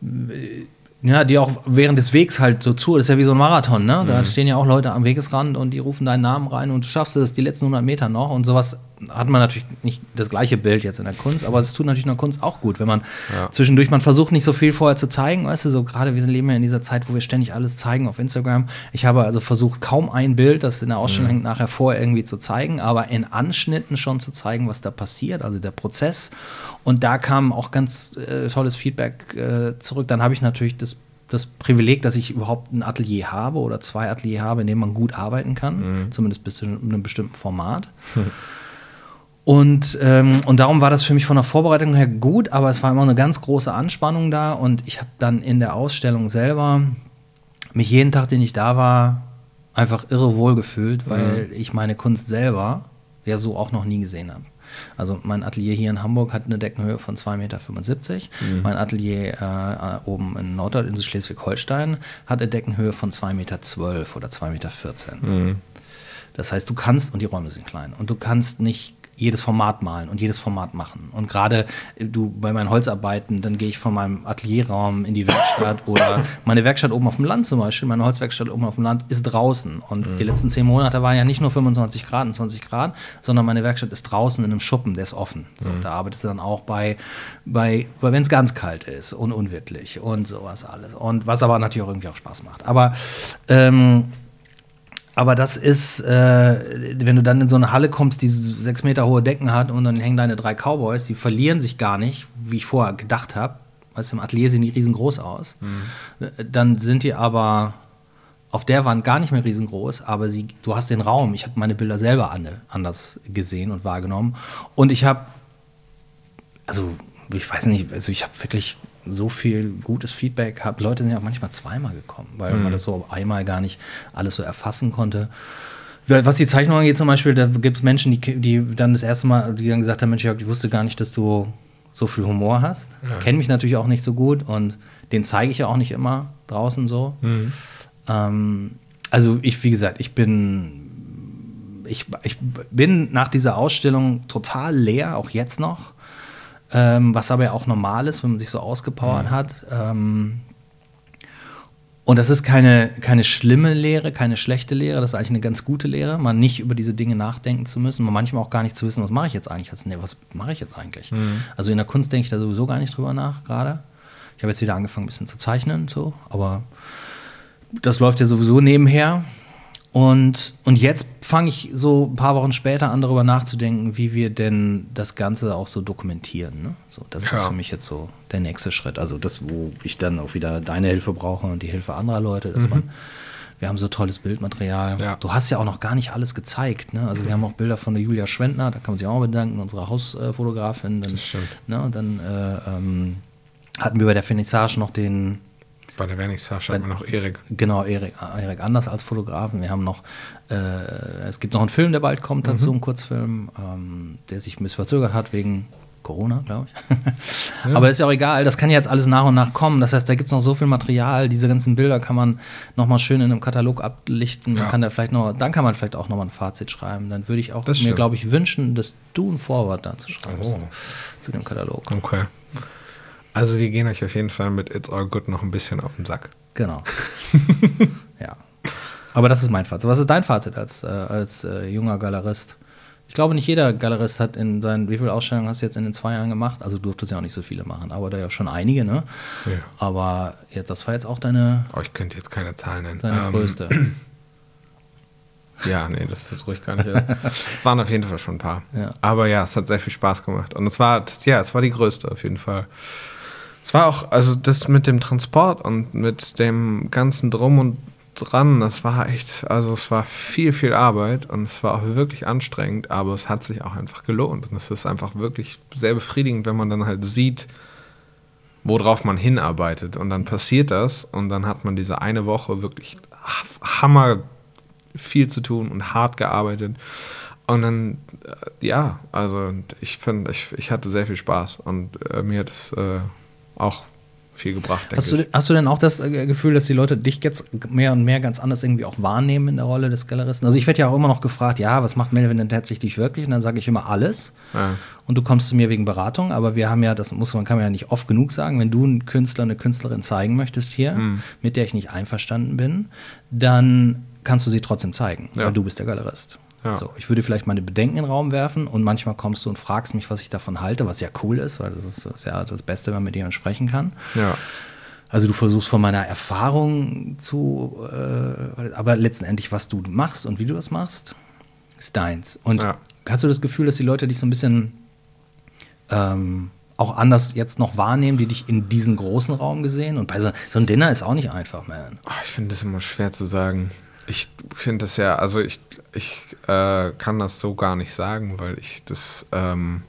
äh, ja, die auch während des Wegs halt so zu, das ist ja wie so ein Marathon, ne? Da stehen ja auch Leute am Wegesrand und die rufen deinen Namen rein und du schaffst es die letzten 100 Meter noch und sowas hat man natürlich nicht das gleiche Bild jetzt in der Kunst, aber es tut natürlich in der Kunst auch gut, wenn man Ja. zwischendurch, man versucht nicht so viel vorher zu zeigen, weißt du, so gerade wir leben ja in dieser Zeit, wo wir ständig alles zeigen auf Instagram. Ich habe also versucht, kaum ein Bild, das in der Ausstellung hängt, nachher vorher irgendwie zu zeigen, aber in Anschnitten schon zu zeigen, was da passiert, also der Prozess. Und da kam auch ganz äh, tolles Feedback äh, zurück. Dann habe ich natürlich das das Privileg, dass ich überhaupt ein Atelier habe oder zwei Atelier habe, in denen man gut arbeiten kann, zumindest bis zu einem bestimmten Format. Und, ähm, und darum war das für mich von der Vorbereitung her gut, aber es war immer eine ganz große Anspannung da und ich habe dann in der Ausstellung selber mich jeden Tag, den ich da war, einfach irre wohl gefühlt, weil ich meine Kunst selber ja so auch noch nie gesehen habe. Also mein Atelier hier in Hamburg hat eine Deckenhöhe von 2,75 Meter. Mein Atelier äh, oben in Norddeutschland, Schleswig-Holstein, hat eine Deckenhöhe von 2,12 Meter oder 2,14 Meter. Das heißt, du kannst, und die Räume sind klein, und du kannst nicht jedes Format malen und jedes Format machen. Und gerade äh, du bei meinen Holzarbeiten, dann gehe ich von meinem Atelierraum in die Werkstatt oder meine Werkstatt oben auf dem Land zum Beispiel, meine Holzwerkstatt oben auf dem Land ist draußen. Und die letzten zehn Monate waren ja nicht nur 25 Grad und 20 Grad, sondern meine Werkstatt ist draußen in einem Schuppen, der ist offen. So, Da arbeitest du dann auch bei, bei, bei wenn es ganz kalt ist und unwirtlich und sowas alles. Und was aber natürlich auch irgendwie auch Spaß macht. Aber ähm, aber das ist, äh, wenn du dann in so eine Halle kommst, die sechs Meter hohe Decken hat und dann hängen deine drei Cowboys, die verlieren sich gar nicht, wie ich vorher gedacht habe. Weißt du, im Atelier sehen die riesengroß aus. Äh, Dann sind die aber auf der Wand gar nicht mehr riesengroß, aber sie, du hast den Raum. Ich habe meine Bilder selber ande- anders gesehen und wahrgenommen. Und ich habe, also ich weiß nicht, also ich habe wirklich so viel gutes Feedback. Hab, Leute sind ja auch manchmal zweimal gekommen, weil man das so einmal gar nicht alles so erfassen konnte. Was die Zeichnung angeht zum Beispiel, da gibt es Menschen, die, die dann das erste Mal, die dann gesagt haben, Mensch, ich wusste gar nicht, dass du so viel Humor hast. Ja. Kenne mich natürlich auch nicht so gut und den zeige ich ja auch nicht immer draußen so. Ähm, also ich, wie gesagt, ich bin, ich, ich bin nach dieser Ausstellung total leer, auch jetzt noch. Ähm, was aber ja auch normal ist, wenn man sich so ausgepowert hat. Ähm, und das ist keine, keine schlimme Lehre, keine schlechte Lehre, das ist eigentlich eine ganz gute Lehre, mal nicht über diese Dinge nachdenken zu müssen, mal manchmal auch gar nicht zu wissen, was mache ich jetzt eigentlich als nee, was mache ich jetzt eigentlich? Also in der Kunst denke ich da sowieso gar nicht drüber nach gerade. Ich habe jetzt wieder angefangen, ein bisschen zu zeichnen, so, aber das läuft ja sowieso nebenher. Und, und jetzt fange ich so ein paar Wochen später an, darüber nachzudenken, wie wir denn das Ganze auch so dokumentieren. Ne? So, das ist Ja. für mich jetzt so der nächste Schritt. Also das, wo ich dann auch wieder deine Hilfe brauche und die Hilfe anderer Leute, dass man Wir haben so tolles Bildmaterial. Ja. Du hast ja auch noch gar nicht alles gezeigt. Ne? Also wir haben auch Bilder von der Julia Schwendner, da kann man sich auch bedanken, unsere Hausfotografin. Dann, Das stimmt. Ne? Und dann äh, ähm, hatten wir bei der Vernissage noch den, Bei der Vernissage hat man noch Erik. Genau, Erik, Erik Anders als Fotografen. Wir haben noch, äh, es gibt noch einen Film, der bald kommt dazu, einen Kurzfilm, ähm, der sich ein bisschen verzögert hat wegen Corona, glaube ich. Aber ist ja auch egal, das kann ja jetzt alles nach und nach kommen. Das heißt, da gibt es noch so viel Material, diese ganzen Bilder kann man nochmal schön in einem Katalog ablichten. Man Ja. kann da vielleicht noch, dann kann man vielleicht auch nochmal ein Fazit schreiben. Dann würde ich auch Das mir, glaube ich, wünschen, dass du ein Vorwort dazu schreibst, Oh. zu dem Katalog. Okay. Also wir gehen euch auf jeden Fall mit It's All Good noch ein bisschen auf den Sack. Genau. ja. Aber das ist mein Fazit. Was ist dein Fazit als, äh, als äh, junger Galerist? Ich glaube, nicht jeder Galerist hat in seinen, wie viele Ausstellungen hast du jetzt in den zwei Jahren gemacht? Also du durftest ja auch nicht so viele machen, aber da ja schon einige, ne? Ja. Aber jetzt, das war jetzt auch deine, Oh, ich könnte jetzt keine Zahlen nennen. deine Ähm, größte. Ja, nee, das wird ruhig gar nicht. es waren auf jeden Fall schon ein paar. Ja. Aber ja, es hat sehr viel Spaß gemacht. Und es war, ja, es war die größte auf jeden Fall. Es war auch, also das mit dem Transport und mit dem ganzen Drum und Dran, das war echt, also es war viel, viel Arbeit und es war auch wirklich anstrengend, aber es hat sich auch einfach gelohnt. Und es ist einfach wirklich sehr befriedigend, wenn man dann halt sieht, worauf man hinarbeitet. Und dann passiert das und dann hat man diese eine Woche wirklich hammer viel zu tun und hart gearbeitet. Und dann, äh, ja, also ich finde, ich, ich hatte sehr viel Spaß und äh, mir hat es äh, auch viel gebracht, Hast du, hast du denn auch das äh, Gefühl, dass die Leute dich jetzt mehr und mehr ganz anders irgendwie auch wahrnehmen in der Rolle des Galeristen? Also ich werde ja auch immer noch gefragt, ja, was macht Melvin denn tatsächlich wirklich? Und dann sage ich immer alles. Ja. Und du kommst zu mir wegen Beratung, aber wir haben ja, das muss man kann man ja nicht oft genug sagen, wenn du einen Künstler, eine Künstlerin zeigen möchtest hier, Mhm. mit der ich nicht einverstanden bin, dann kannst du sie trotzdem zeigen, Ja. weil du bist der Galerist. Ja. So, ich würde vielleicht meine Bedenken in den Raum werfen und manchmal kommst du und fragst mich, was ich davon halte, was ja cool ist, weil das ist, das ist ja das Beste, wenn man mit jemandem sprechen kann. Ja. Also du versuchst von meiner Erfahrung zu, äh, aber letztendlich, was du machst und wie du das machst, ist deins. Und Ja. hast du das Gefühl, dass die Leute dich so ein bisschen ähm, auch anders jetzt noch wahrnehmen, die dich in diesen großen Raum gesehen? Und bei so, so ein Dinner ist auch nicht einfach, man. Oh, ich finde das immer schwer zu sagen. Ich finde das ja, also ich, ich äh, kann das so gar nicht sagen, weil ich das ähm,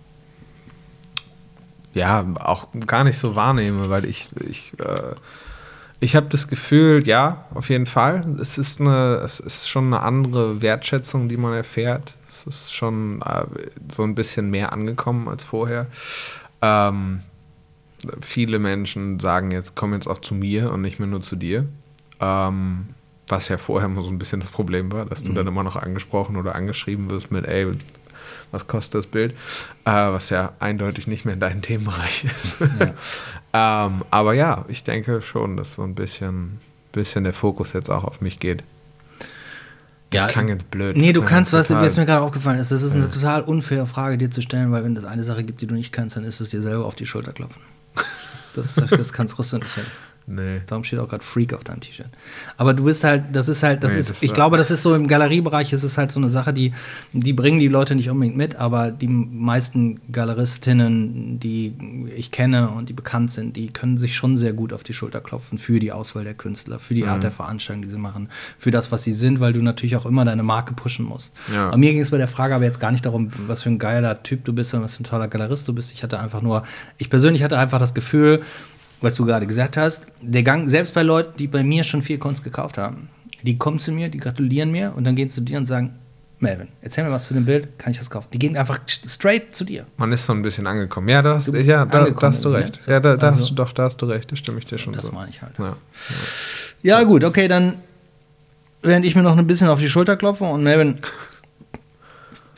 ja auch gar nicht so wahrnehme, weil ich, ich, äh, ich habe das Gefühl, ja, auf jeden Fall. Es ist eine, es ist schon eine andere Wertschätzung, die man erfährt. Es ist schon äh, so ein bisschen mehr angekommen als vorher. Ähm, viele Menschen sagen jetzt, komm jetzt auch zu mir und nicht mehr nur zu dir. Ähm, was ja vorher immer so ein bisschen das Problem war, dass du dann immer noch angesprochen oder angeschrieben wirst mit, ey, was kostet das Bild? Äh, was ja eindeutig nicht mehr in deinem Themenbereich ist. ähm, aber ja, ich denke schon, dass so ein bisschen, bisschen der Fokus jetzt auch auf mich geht. Das Ja, klang jetzt blöd. Nee, du kannst, was mir gerade aufgefallen ist, das ist eine total unfaire Frage dir zu stellen, weil wenn es eine Sache gibt, die du nicht kannst, dann ist es dir selber auf die Schulter klopfen. Das, das kannst du nicht hin. Nee. Darum steht auch gerade Freak auf deinem T-Shirt. Aber du bist halt, das ist halt, das Nee, ist, das ich glaube, das ist so im Galeriebereich, ist es halt so eine Sache, die, die bringen die Leute nicht unbedingt mit, aber die meisten Galeristinnen, die ich kenne und die bekannt sind, die können sich schon sehr gut auf die Schulter klopfen für die Auswahl der Künstler, für die Mhm. Art der Veranstaltung, die sie machen, für das, was sie sind, weil du natürlich auch immer deine Marke pushen musst. Ja. Und mir ging es bei der Frage aber jetzt gar nicht darum, was für ein geiler Typ du bist und was für ein toller Galerist du bist. Ich hatte einfach nur, ich persönlich hatte einfach das Gefühl, was du gerade gesagt hast, der Gang, selbst bei Leuten, die bei mir schon viel Kunst gekauft haben, die kommen zu mir, die gratulieren mir und dann gehen zu dir und sagen, Melvin, erzähl mir was zu dem Bild, kann ich das kaufen? Die gehen einfach straight zu dir. Man ist so ein bisschen angekommen. Ja, da hast, Du ja, da, da hast du irgendwie, recht. ne? So, Ja, da, da also- hast du doch, da hast du recht. Da stimme ich dir schon Das zu. meine ich halt. Ja. Ja, gut, okay, dann während ich mir noch ein bisschen auf die Schulter klopfe und Melvin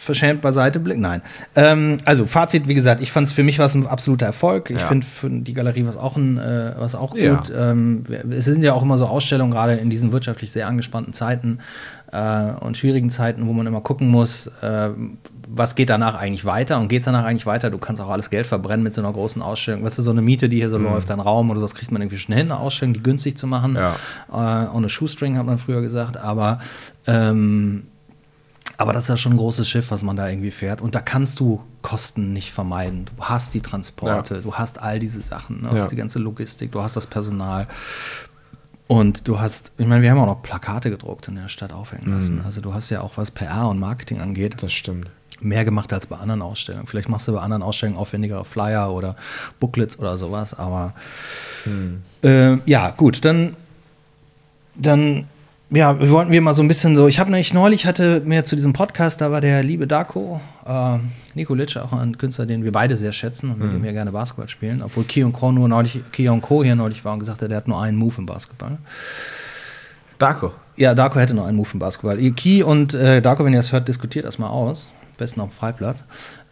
verschämt beiseite blickt. Nein. Ähm, also Fazit, wie gesagt, ich fand es für mich war es ein absoluter Erfolg. Ich Ja. finde für die Galerie was auch ein, äh, was auch Ja. gut. Ähm, es sind ja auch immer so Ausstellungen, gerade in diesen wirtschaftlich sehr angespannten Zeiten äh, und schwierigen Zeiten, wo man immer gucken muss, äh, was geht danach eigentlich weiter und geht es danach eigentlich weiter? Du kannst auch alles Geld verbrennen mit so einer großen Ausstellung. Weißt du, so eine Miete, die hier so läuft, ein Raum oder so, das kriegt man irgendwie schon hin, eine Ausstellung, die günstig zu machen. Ja. Äh, ohne Shoestring hat man früher gesagt, aber ähm, aber das ist ja schon ein großes Schiff, was man da irgendwie fährt. Und da kannst du Kosten nicht vermeiden. Du hast die Transporte, Ja. du hast all diese Sachen, ne? du Ja. hast die ganze Logistik, du hast das Personal. Und du hast, ich meine, wir haben auch noch Plakate gedruckt in der Stadt aufhängen lassen. Also du hast ja auch, was PR und Marketing angeht, Das stimmt. mehr gemacht als bei anderen Ausstellungen. Vielleicht machst du bei anderen Ausstellungen aufwendigere Flyer oder Booklets oder sowas, aber äh, ja, gut, dann, dann, ja, wir wollten wir mal so ein bisschen so, ich habe nämlich neulich hatte mir zu diesem Podcast, da war der liebe Darko, äh, Nikolic, auch ein Künstler, den wir beide sehr schätzen und mit dem wir gerne Basketball spielen, obwohl Kion Ko nur neulich, Kion Ko hier neulich war und gesagt hat, der hat nur einen Move im Basketball. Darko. Ja, Darko hätte noch einen Move im Basketball. Ki und äh, Darko, wenn ihr das hört, diskutiert das mal aus. Am besten auf dem Freiplatz.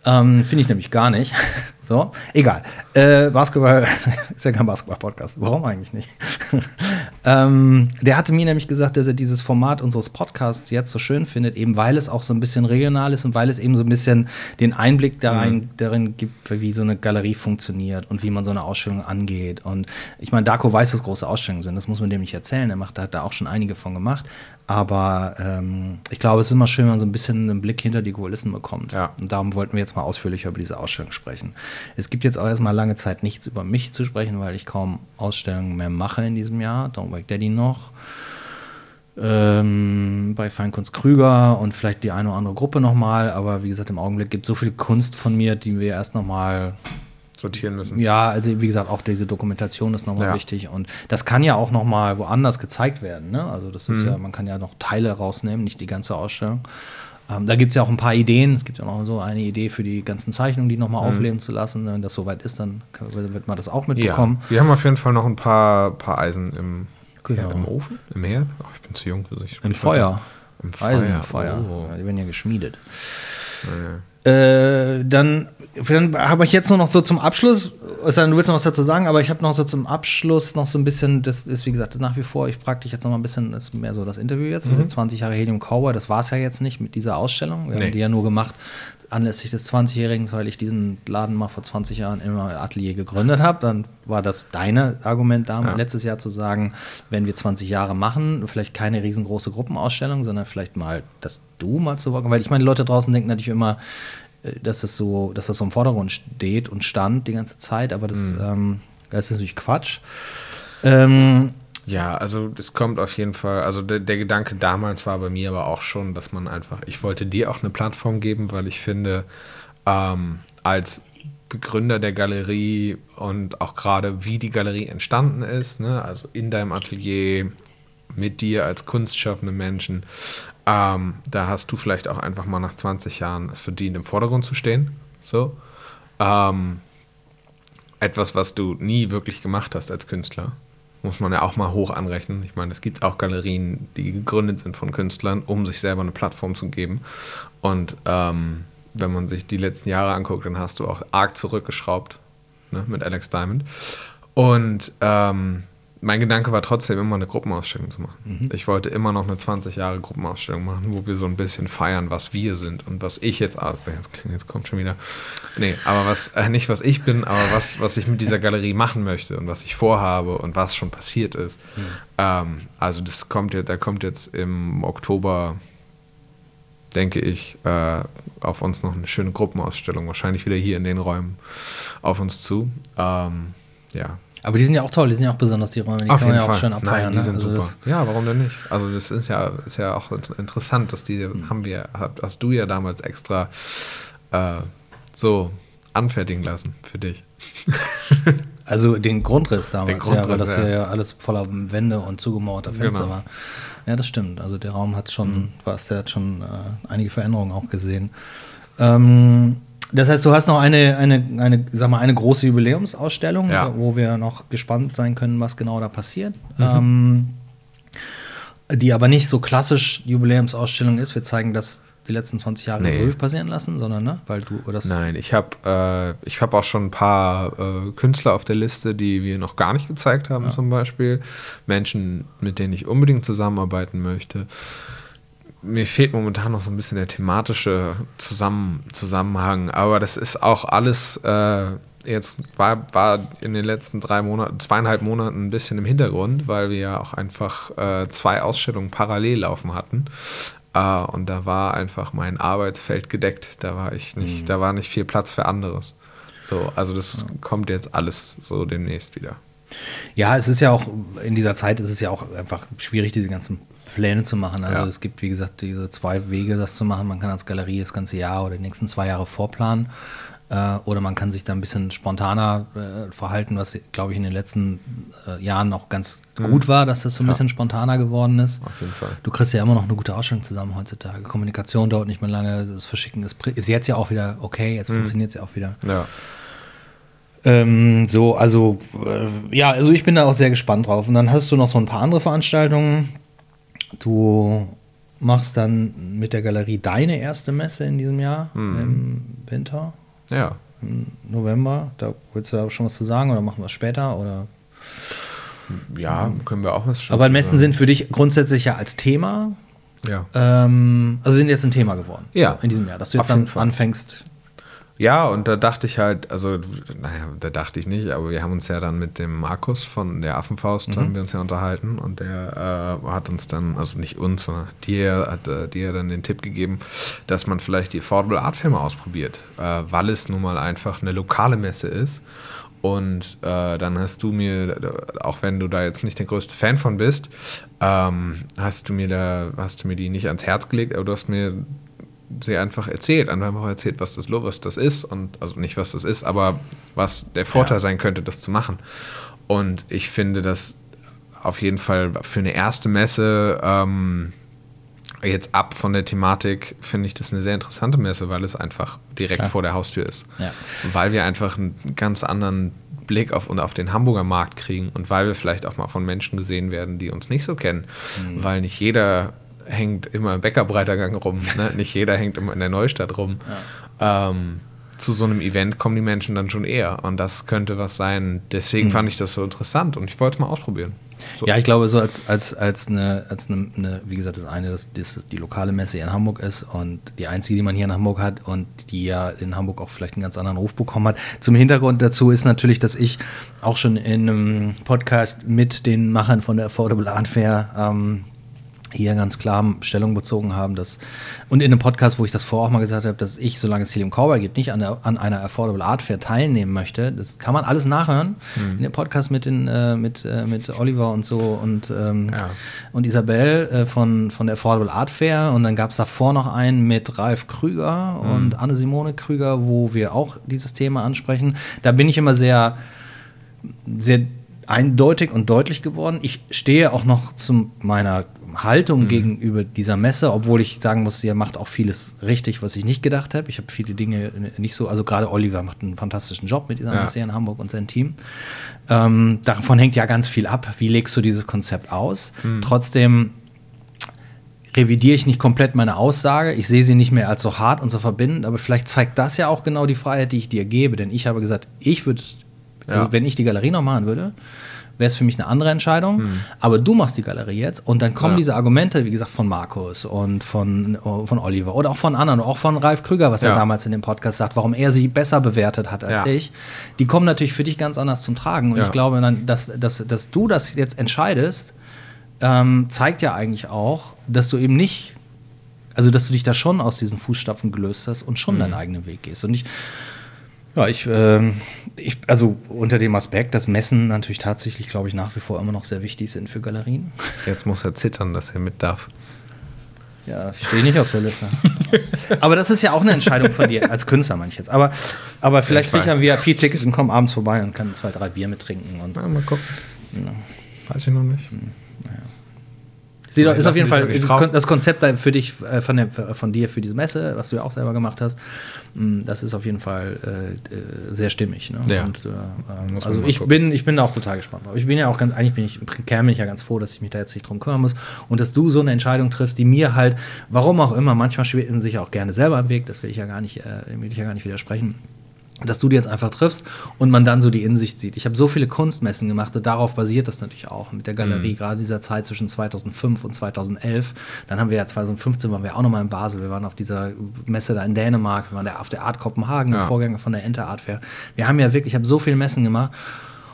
Ähm, Finde ich nämlich gar nicht. so, egal. Äh, Basketball ist ja kein Basketball-Podcast. Warum eigentlich nicht? ähm, der hatte mir nämlich gesagt, dass er dieses Format unseres Podcasts jetzt so schön findet, eben weil es auch so ein bisschen regional ist und weil es eben so ein bisschen den Einblick darin, darin gibt, wie so eine Galerie funktioniert und wie man so eine Ausstellung angeht. Und ich meine, Darko weiß, was große Ausstellungen sind. Das muss man dem nicht erzählen. Er macht, hat da auch schon einige von gemacht. Aber ähm, ich glaube, es ist immer schön, wenn man so ein bisschen einen Blick hinter die Kulissen bekommt. Ja. Und darum wollten wir jetzt mal ausführlicher über diese Ausstellung sprechen. Es gibt jetzt auch erstmal lange Zeit nichts über mich zu sprechen, weil ich kaum Ausstellungen mehr mache in diesem Jahr. Don't Wake Daddy noch. Ähm, bei Feinkunst Krüger und vielleicht die eine oder andere Gruppe nochmal. Aber wie gesagt, im Augenblick gibt es so viel Kunst von mir, die wir erst nochmal Sortieren müssen. ja, also wie gesagt, auch diese Dokumentation ist nochmal Ja. wichtig und das kann ja auch nochmal woanders gezeigt werden. Ne? Also das ist ja, man kann ja noch Teile rausnehmen, nicht die ganze Ausstellung. Ähm, da gibt es ja auch ein paar Ideen. Es gibt ja noch so eine Idee für die ganzen Zeichnungen, die nochmal aufleben zu lassen. Wenn das soweit ist, dann wird man das auch Ja, mitbekommen. wir haben auf jeden Fall noch ein paar, paar Eisen im, Genau. ja, im Ofen, im Herd. Ach, ich bin zu jung für sich. Im Feuer. Im Eisen Feuer. im Feuer. Oh. Ja, die werden ja geschmiedet. Äh, dann, dann habe ich jetzt nur noch so zum Abschluss, denn, du willst noch was dazu sagen, aber ich habe noch so zum Abschluss noch so ein bisschen, das ist wie gesagt nach wie vor, ich frage dich jetzt noch mal ein bisschen, das ist mehr so das Interview jetzt, das sind 20 Jahre Helium Cowboy, das war es ja jetzt nicht mit dieser Ausstellung. Wir Nee. haben die ja nur gemacht anlässlich des 20-Jährigen, weil ich diesen Laden mal vor 20 Jahren in meinem Atelier gegründet habe. Dann war das deine Argument damals, Ja. letztes Jahr zu sagen, wenn wir 20 Jahre machen, vielleicht keine riesengroße Gruppenausstellung, sondern vielleicht mal, dass du mal zu Wort, weil ich meine, die Leute draußen denken natürlich immer, äh, dass es so, dass das so im Vordergrund steht und stand die ganze Zeit, aber das, ähm, das ist natürlich Quatsch. Ähm, Ja, also das kommt auf jeden Fall, also der, der Gedanke damals war bei mir aber auch schon, dass man einfach, ich wollte dir auch eine Plattform geben, weil ich finde, ähm, als Begründer der Galerie und auch gerade wie die Galerie entstanden ist, ne, also in deinem Atelier, mit dir als kunstschaffenden Menschen, ähm, da hast du vielleicht auch einfach mal nach 20 Jahren es verdient, im Vordergrund zu stehen. So. Ähm, etwas, was du nie wirklich gemacht hast als Künstler. Muss man ja auch mal hoch anrechnen. Ich meine, es gibt auch Galerien, die gegründet sind von Künstlern, um sich selber eine Plattform zu geben. Und ähm, wenn man sich die letzten Jahre anguckt, dann hast du auch arg zurückgeschraubt ne, mit Alex Diamond. Und ähm, mein Gedanke war trotzdem immer eine Gruppenausstellung zu machen. Ich wollte immer noch eine 20 Jahre Gruppenausstellung machen, wo wir so ein bisschen feiern, was wir sind und was ich jetzt, ah, jetzt, klingt- jetzt kommt schon wieder, nee, aber was, äh, nicht was ich bin, aber was, was ich mit dieser Galerie machen möchte und was ich vorhabe und was schon passiert ist. Ähm, also das kommt jetzt, da kommt jetzt im Oktober, denke ich, äh, auf uns noch eine schöne Gruppenausstellung, wahrscheinlich wieder hier in den Räumen auf uns zu. Ähm, ja, aber die sind ja auch toll, die sind ja auch besonders, die Räume, die kann man ja auch schön abfeiern. Nein, die ne? sind Also super. ja, warum denn nicht? Also das ist ja, ist ja auch int- interessant, dass die Hm. haben wir, hast du ja damals extra äh, so anfertigen lassen für dich. Also den Grundriss damals, Den ja, weil Grundriss, das ja. ja. ja alles voller Wände und zugemauerter Fenster Genau. war. Ja, das stimmt. Also der Raum hat schon, Mhm. was, der hat schon äh, einige Veränderungen auch gesehen. Ähm, das heißt, du hast noch eine, eine, eine, sag mal, eine große Jubiläumsausstellung, Ja. Mhm. wo wir noch gespannt sein können, was genau da passiert. Ähm, die aber nicht so klassisch Jubiläumsausstellung ist. Wir zeigen das die letzten 20 Jahre Nee. Revue passieren lassen, sondern, ne, weil du das. Nein, ich habe äh, ich hab auch schon ein paar äh, Künstler auf der Liste, die wir noch gar nicht gezeigt haben, zum Beispiel. Menschen, mit denen ich unbedingt zusammenarbeiten möchte. Mir fehlt momentan noch so ein bisschen der thematische Zusammen Zusammenhang, aber das ist auch alles äh, jetzt war, war in den letzten drei Monaten, zweieinhalb Monaten ein bisschen im Hintergrund, weil wir ja auch einfach äh, zwei Ausstellungen parallel laufen hatten. Äh, und da war einfach mein Arbeitsfeld gedeckt. Da war ich nicht, da war nicht viel Platz für anderes. So, also das kommt jetzt alles so demnächst wieder. Ja, es ist ja auch, in dieser Zeit ist es ja auch einfach schwierig, diese ganzen Pläne zu machen. Also Ja. es gibt, wie gesagt, diese zwei Wege, das zu machen. Man kann als Galerie das ganze Jahr oder die nächsten zwei Jahre vorplanen. Äh, oder man kann sich da ein bisschen spontaner äh, verhalten, was, glaube ich, in den letzten äh, Jahren auch ganz gut war, dass das so ein Mhm. Ja. bisschen spontaner geworden ist. Auf jeden Fall. Du kriegst ja immer noch eine gute Ausstellung zusammen heutzutage. Kommunikation dauert nicht mehr lange, das Verschicken ist, ist jetzt ja auch wieder okay, jetzt funktioniert es ja auch wieder. Ja. Ähm, so, also, äh, ja, also ich bin da auch sehr gespannt drauf. Und dann hast du noch so ein paar andere Veranstaltungen. Du machst dann mit der Galerie deine erste Messe in diesem Jahr im Winter, Ja. im November. Da willst du da schon was zu sagen oder machen wir es später? Oder? Ja, können wir auch was schon Aber Messen sagen. sind für dich grundsätzlich ja als Thema, Ja. ähm, also sind jetzt ein Thema geworden. Ja. So, in diesem Jahr, dass du jetzt dann Fall. anfängst. Ja, und da dachte ich halt, also, naja, da dachte ich nicht, aber wir haben uns ja dann mit dem Markus von der Affenfaust, haben wir uns ja unterhalten und der äh, hat uns dann, also nicht uns, sondern dir hat äh, dir dann den Tipp gegeben, dass man vielleicht die Affordable Art Fair mal ausprobiert, äh, weil es nun mal einfach eine lokale Messe ist. Und äh, dann hast du mir, auch wenn du da jetzt nicht der größte Fan von bist, ähm, hast du mir da, hast du mir die nicht ans Herz gelegt, aber du hast mir sie einfach erzählt, einfach erzählt, was das, was das ist und also nicht was das ist, aber was der Vorteil Ja. sein könnte, das zu machen. Und ich finde das auf jeden Fall für eine erste Messe ähm, jetzt ab von der Thematik finde ich das eine sehr interessante Messe, weil es einfach direkt Klar. vor der Haustür ist. Ja. Weil wir einfach einen ganz anderen Blick auf, und auf den Hamburger Markt kriegen und weil wir vielleicht auch mal von Menschen gesehen werden, die uns nicht so kennen, Mhm. weil nicht jeder hängt immer im Bäckerbreitergang rum, ne? nicht jeder hängt immer in der Neustadt rum. Ähm, zu so einem Event kommen die Menschen dann schon eher und das könnte was sein. Deswegen fand ich das so interessant und ich wollte es mal ausprobieren. So. Mhm. Ja, ich glaube, so als, als, als, eine, als eine, eine, wie gesagt, das eine, dass das die lokale Messe hier in Hamburg ist und die einzige, die man hier in Hamburg hat und die ja in Hamburg auch vielleicht einen ganz anderen Ruf bekommen hat. Zum Hintergrund dazu ist natürlich, dass ich auch schon in einem Podcast mit den Machern von der Affordable Art Fair ähm, hier ganz klar Stellung bezogen haben, dass und in einem Podcast, wo ich das vorher auch mal gesagt habe, dass ich, solange es Helium Cowboy gibt, nicht an, der, an einer Affordable Art Fair teilnehmen möchte. Das kann man alles nachhören in dem Podcast mit den äh, mit äh, mit Oliver und so und ähm, Ja. und Isabel äh, von von der Affordable Art Fair und dann gab es davor noch einen mit Ralf Krüger und Anne Simone Krüger, wo wir auch dieses Thema ansprechen. Da bin ich immer sehr sehr eindeutig und deutlich geworden. Ich stehe auch noch zu meiner Haltung gegenüber dieser Messe, obwohl ich sagen muss, ihr macht auch vieles richtig, was ich nicht gedacht habe. Ich habe viele Dinge nicht so, also gerade Oliver macht einen fantastischen Job mit dieser Ja. Messe hier in Hamburg und sein Team. Ähm, davon hängt ja ganz viel ab. Wie legst du dieses Konzept aus? Trotzdem revidiere ich nicht komplett meine Aussage. Ich sehe sie nicht mehr als so hart und so verbindend, aber vielleicht zeigt das ja auch genau die Freiheit, die ich dir gebe. Denn ich habe gesagt, ich würde, also Ja. wenn ich die Galerie noch machen würde, wäre es für mich eine andere Entscheidung. Aber du machst die Galerie jetzt und dann kommen Ja. diese Argumente, wie gesagt, von Markus und von, von Oliver oder auch von anderen, auch von Ralf Krüger, was er Ja. damals in dem Podcast sagt, warum er sie besser bewertet hat als Ja. ich. Die kommen natürlich für dich ganz anders zum Tragen. Und ich glaube, dann, dass, dass, dass du das jetzt entscheidest, ähm, zeigt ja eigentlich auch, dass du eben nicht, also dass du dich da schon aus diesen Fußstapfen gelöst hast und schon deinen eigenen Weg gehst. Und ich, ja, ich, ähm, ich, also unter dem Aspekt, dass Messen natürlich tatsächlich, glaube ich, nach wie vor immer noch sehr wichtig sind für Galerien. Jetzt muss er zittern, dass er mit darf. Ja, ich stehe nicht auf der Liste. aber das ist ja auch eine Entscheidung von dir, als Künstler meine ich jetzt. Aber, aber vielleicht Ich kriege ich ein. VIP-Ticket und komme abends vorbei und kann zwei, drei Bier mittrinken. Und Na, mal gucken. Weiß ich noch nicht. Sie ist auf jeden Fall das Konzept für dich, äh, von, der, von dir für diese Messe, was du ja auch selber gemacht hast, mh, das ist auf jeden Fall äh, äh, sehr stimmig. Ne? Ja. Und, äh, ähm, also ich bin, ich bin da auch total gespannt. Ich bin ja auch ganz, eigentlich bin ich, im Kern bin ich ja ganz froh, dass ich mich da jetzt nicht drum kümmern muss und dass du so eine Entscheidung triffst, die mir halt, warum auch immer, manchmal schwebt man sich auch gerne selber im Weg, das will ich ja gar nicht, äh, will ich ja gar nicht widersprechen dass du die jetzt einfach triffst und man dann so die Insicht sieht. Ich habe so viele Kunstmessen gemacht und darauf basiert das natürlich auch mit der Galerie, gerade dieser Zeit zwischen 2005 und 2011. Dann haben wir ja 2015 waren wir auch nochmal in Basel, wir waren auf dieser Messe da in Dänemark, wir waren auf der Art Kopenhagen, Ja. Vorgänger von der Ente Art Fair. Wir haben ja wirklich, ich habe so viele Messen gemacht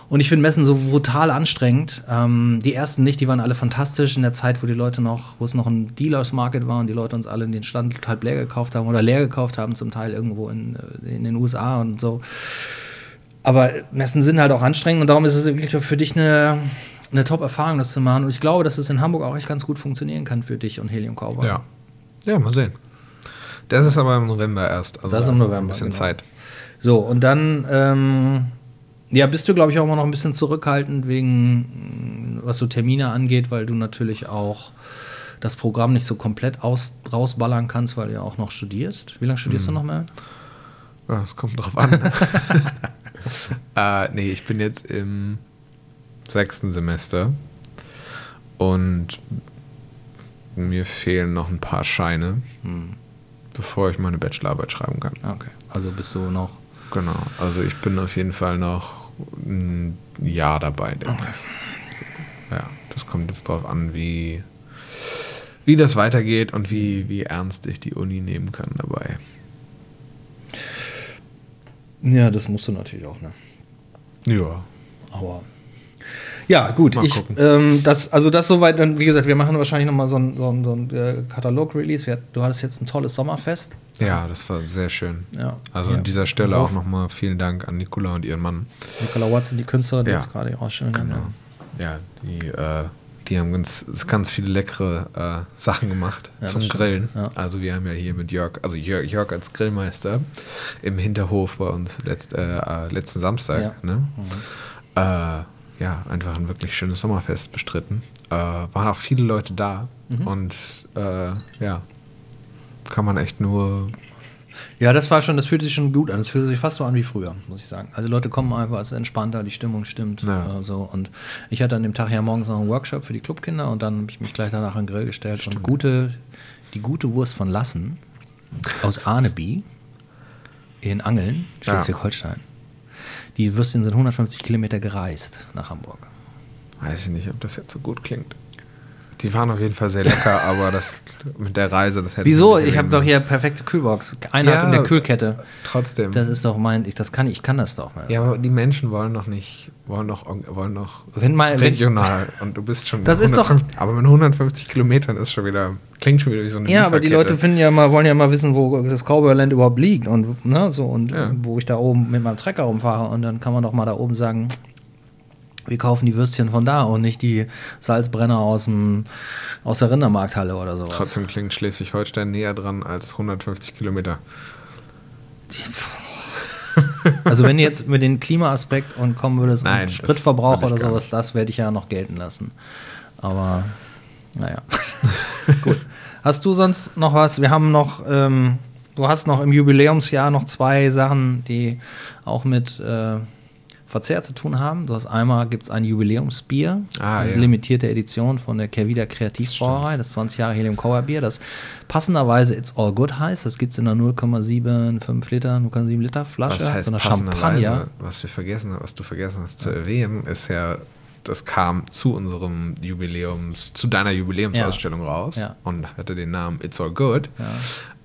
und ich finde Messen so brutal anstrengend. Ähm, die ersten nicht, die waren alle fantastisch in der Zeit, wo die Leute noch, wo es noch ein Dealers Market war und die Leute uns alle in den Stand halb leer gekauft haben oder leer gekauft haben, zum Teil irgendwo in, äh, in den USA und so. Aber Messen sind halt auch anstrengend und darum ist es wirklich für dich eine, eine Top-Erfahrung, das zu machen. Und ich glaube, dass es in Hamburg auch echt ganz gut funktionieren kann für dich und Helium Cowboy. Ja. Ja, mal sehen. Das ist aber im November erst. Also Das ist im November, Ein bisschen genau. Zeit. So, und dann, ähm, ja, bist du, glaube ich, auch immer noch ein bisschen zurückhaltend wegen, mh, was so Termine angeht, weil du natürlich auch das Programm nicht so komplett aus, rausballern kannst, weil du ja auch noch studierst. Wie lange studierst Mhm. du noch mehr? Ja, es kommt drauf an. äh, nee, ich bin jetzt im sechsten Semester und mir fehlen noch ein paar Scheine, Hm. bevor ich meine Bachelorarbeit schreiben kann. Okay, also bist du noch. Genau, also ich bin auf jeden Fall noch ein Jahr dabei, denke ich. Ja, das kommt jetzt drauf an, wie, wie das weitergeht und wie, wie ernst ich die Uni nehmen kann dabei. Ja, das musst du natürlich auch, ne? Ja. Aber. Ja, gut. Mal ich, ähm, das, also das soweit, dann, wie gesagt, wir machen wahrscheinlich nochmal so ein, so ein, so ein äh, Katalog-Release. Du hattest jetzt ein tolles Sommerfest. Ja, das war sehr schön. Ja. Also Ja. an dieser Stelle auch nochmal vielen Dank an Nicola und ihren Mann. Nicola Watson, die Künstlerin, die Ja. jetzt gerade die Ausstellung Genau. Ja, die, äh, die haben ganz, ganz viele leckere äh, Sachen gemacht Ja, zum stimmt. Ja. Also wir haben ja hier mit Jörg, also Jörg, Jörg als Grillmeister im Hinterhof bei uns letzt, äh, äh, letzten Samstag. Ja. Ne? Äh, ja, einfach ein wirklich schönes Sommerfest bestritten. Äh, waren auch viele Leute da Mhm. und äh, ja, kann man echt nur Ja, das war schon, das fühlte sich schon gut an. Das fühlte sich fast so an wie früher, muss ich sagen. Also Leute kommen einfach, es ist entspannter, die Stimmung stimmt. Ja. Äh, so. Und ich hatte an dem Tag ja morgens noch einen Workshop für die Clubkinder und dann habe ich mich gleich danach an den Grill gestellt und gute, die gute Wurst von Lassen aus Arneby in Angeln, Ja. Die Würstchen sind 150 Kilometer gereist nach Hamburg. Weiß ich nicht, ob das jetzt so gut klingt. Die waren auf jeden Fall sehr lecker, aber das mit der Reise, das hätte Wieso? nicht Ich habe doch hier perfekte Kühlbox. Einheit in der Kühlkette. Trotzdem. Das ist doch mein, ich, das kann ich, kann das doch. ja, aber die Menschen wollen doch nicht, wollen doch, wollen doch Wenn mal, wenn, regional und du bist schon. Das ist doch- 150 Aber mit 150 Kilometern ist schon wieder, klingt schon wieder wie so eine Ja, aber die. Leute finden ja mal, wollen ja mal wissen, wo das Cowboyland überhaupt liegt und ne, so und Ja. wo ich da oben mit meinem Trecker rumfahre und dann kann man doch mal da oben sagen, wir kaufen die Würstchen von da und nicht die Salzbrenner aus dem aus der Rindermarkthalle oder sowas. Trotzdem klingt Schleswig-Holstein näher dran als 150 Kilometer. Also wenn jetzt mit den Klimaaspekt und kommen würdest Nein, Spritverbrauch oder sowas, nicht. das werde ich ja noch gelten lassen. Aber naja. Gut. Hast du sonst noch was? Wir haben noch, ähm, du hast noch im Jubiläumsjahr noch zwei Sachen, die auch mit äh, Verzehr zu tun haben. Du hast einmal gibt es ein Jubiläumsbier, Ah, eine ja. limitierte Edition von der Kervida Kreativbrauerei, das 20 Jahre Helium Cover Bier, das passenderweise It's All Good heißt. Das gibt es in einer 0,75 Liter, 0,7 Liter Flasche, Was heißt so einer? Champagner. Was wir vergessen, was du vergessen hast zu erwähnen, ist ja, das kam zu unserem Jubiläums, zu deiner Jubiläumsausstellung raus Ja. und hatte den Namen It's All Good.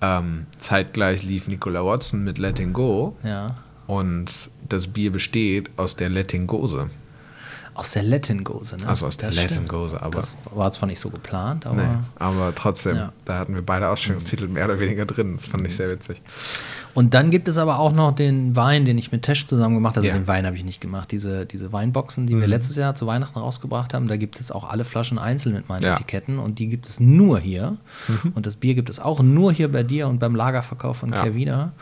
Ähm, zeitgleich lief Nicola Watson mit Letting Go Ja. Und das Bier besteht aus der Letting Gose. Aus der Latin-Gose, ne? Also aus der Das Latin stimmt. Gose, aber- Das war zwar nicht so geplant, aber. Nee, aber trotzdem, Ja. da hatten wir beide Ausstellungstitel mehr oder weniger drin. Das fand ich sehr witzig. Und dann gibt es aber auch noch den Wein, den ich mit Tesch zusammen gemacht habe. Also Ja. Mhm. den Wein habe ich nicht gemacht. Diese, diese Weinboxen, die wir letztes Jahr zu Weihnachten rausgebracht haben, da gibt es jetzt auch alle Flaschen einzeln mit meinen Ja. Mhm. Etiketten und die gibt es nur hier. Und das Bier gibt es auch nur hier bei dir und beim Lagerverkauf von Ja. Kervina.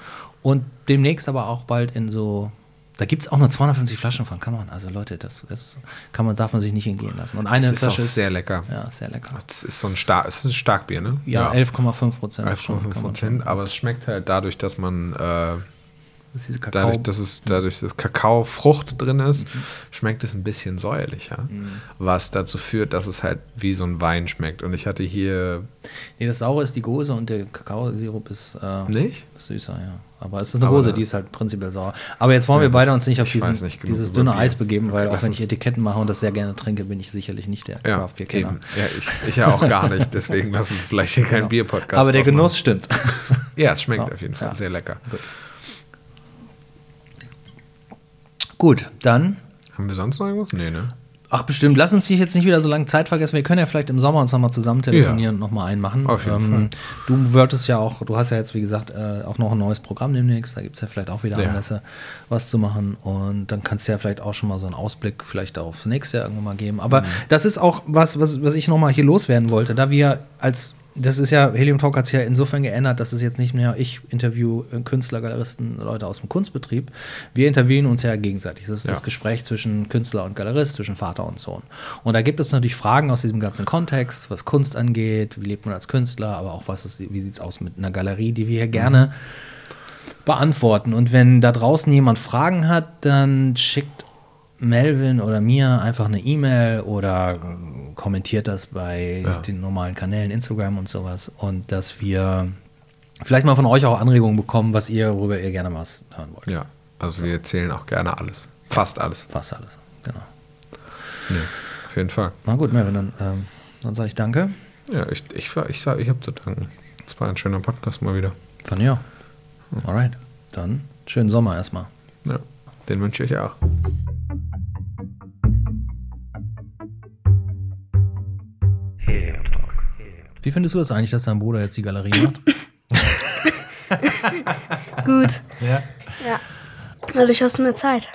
Und demnächst aber auch bald in so. Da gibt es auch nur 250 Flaschen von, kann man. Also Leute, das ist, kann man, darf man sich nicht entgehen lassen. Und eine Das ist auch Flasche sehr lecker. Ja, sehr lecker. Das ist so ein, Star es ist ein Starkbier, ne? Ja, 11,5 Prozent. 11,5 Prozent, aber es schmeckt halt dadurch, dass man äh, Das ist Kakao. dadurch, dass es dadurch, dass Kakaofrucht drin ist, schmeckt es ein bisschen säuerlicher, was dazu führt, dass es halt wie so ein Wein schmeckt. Und ich hatte hier Nee, das Saure ist die Gose und der Kakaosirup ist, äh, nicht. süßer, ja. Aber es ist eine Aber Gose, die ist halt prinzipiell sauer. Aber jetzt wollen wir Ja, beide uns nicht auf diesen, nicht dieses dünne. Eis begeben, weil auch wenn ich Etiketten mache und das sehr gerne trinke, bin ich sicherlich nicht der Ja, Craft Beer Kenner. ja ich, ich ja auch gar nicht. Deswegen lass uns vielleicht hier kein Genau. Bier-Podcast Aber der. Genuss stimmt. Ja, es schmeckt Ja, auf jeden Fall sehr lecker. Gut, dann Haben wir sonst noch irgendwas? Nee, ne? Ach, bestimmt. Lass uns hier jetzt nicht wieder so lange Zeit vergessen. Wir können ja vielleicht im Sommer uns nochmal zusammen telefonieren Ja. und nochmal einen machen. Auf jeden ähm, Du wolltest ja auch, du hast ja jetzt, wie gesagt, äh, auch noch ein neues Programm demnächst. Da gibt es ja vielleicht auch wieder Ja. Anlässe, was zu machen. Und dann kannst du ja vielleicht auch schon mal so einen Ausblick vielleicht aufs nächste Jahr irgendwann mal geben. Aber Mhm. das ist auch was, was, was ich nochmal hier loswerden wollte. Da wir als das ist ja, Helium Talk hat sich ja insofern geändert, dass es jetzt nicht mehr ich interview äh, Künstler, Galeristen, Leute aus dem Kunstbetrieb. Wir interviewen uns ja gegenseitig. Das ist das Ja. Gespräch zwischen Künstler und Galerist, zwischen Vater und Sohn. Und da gibt es natürlich Fragen aus diesem ganzen Kontext, was Kunst angeht, wie lebt man als Künstler, aber auch was ist, wie sieht es aus mit einer Galerie, die wir hier gerne beantworten. Und wenn da draußen jemand Fragen hat, dann schickt Melvin oder mir einfach eine E-Mail oder kommentiert das bei Ja. den normalen Kanälen, Instagram und sowas. Und dass wir vielleicht mal von euch auch Anregungen bekommen, was ihr, worüber ihr gerne was hören wollt. Ja, also wir erzählen auch gerne alles. Fast alles. Fast alles. Genau. Nee, auf jeden Fall. Na gut, Melvin, dann, ähm, dann sage ich danke. Ja, ich, ich, ich, sag, ich habe zu danken. Es war ein schöner Podcast mal wieder. Von dir. Alright. Dann schönen Sommer erstmal. Ja, den wünsche ich auch. Wie findest du das eigentlich, dass dein Bruder jetzt die Galerie macht? Gut. ja. Ja. Dadurch hast du mehr Zeit.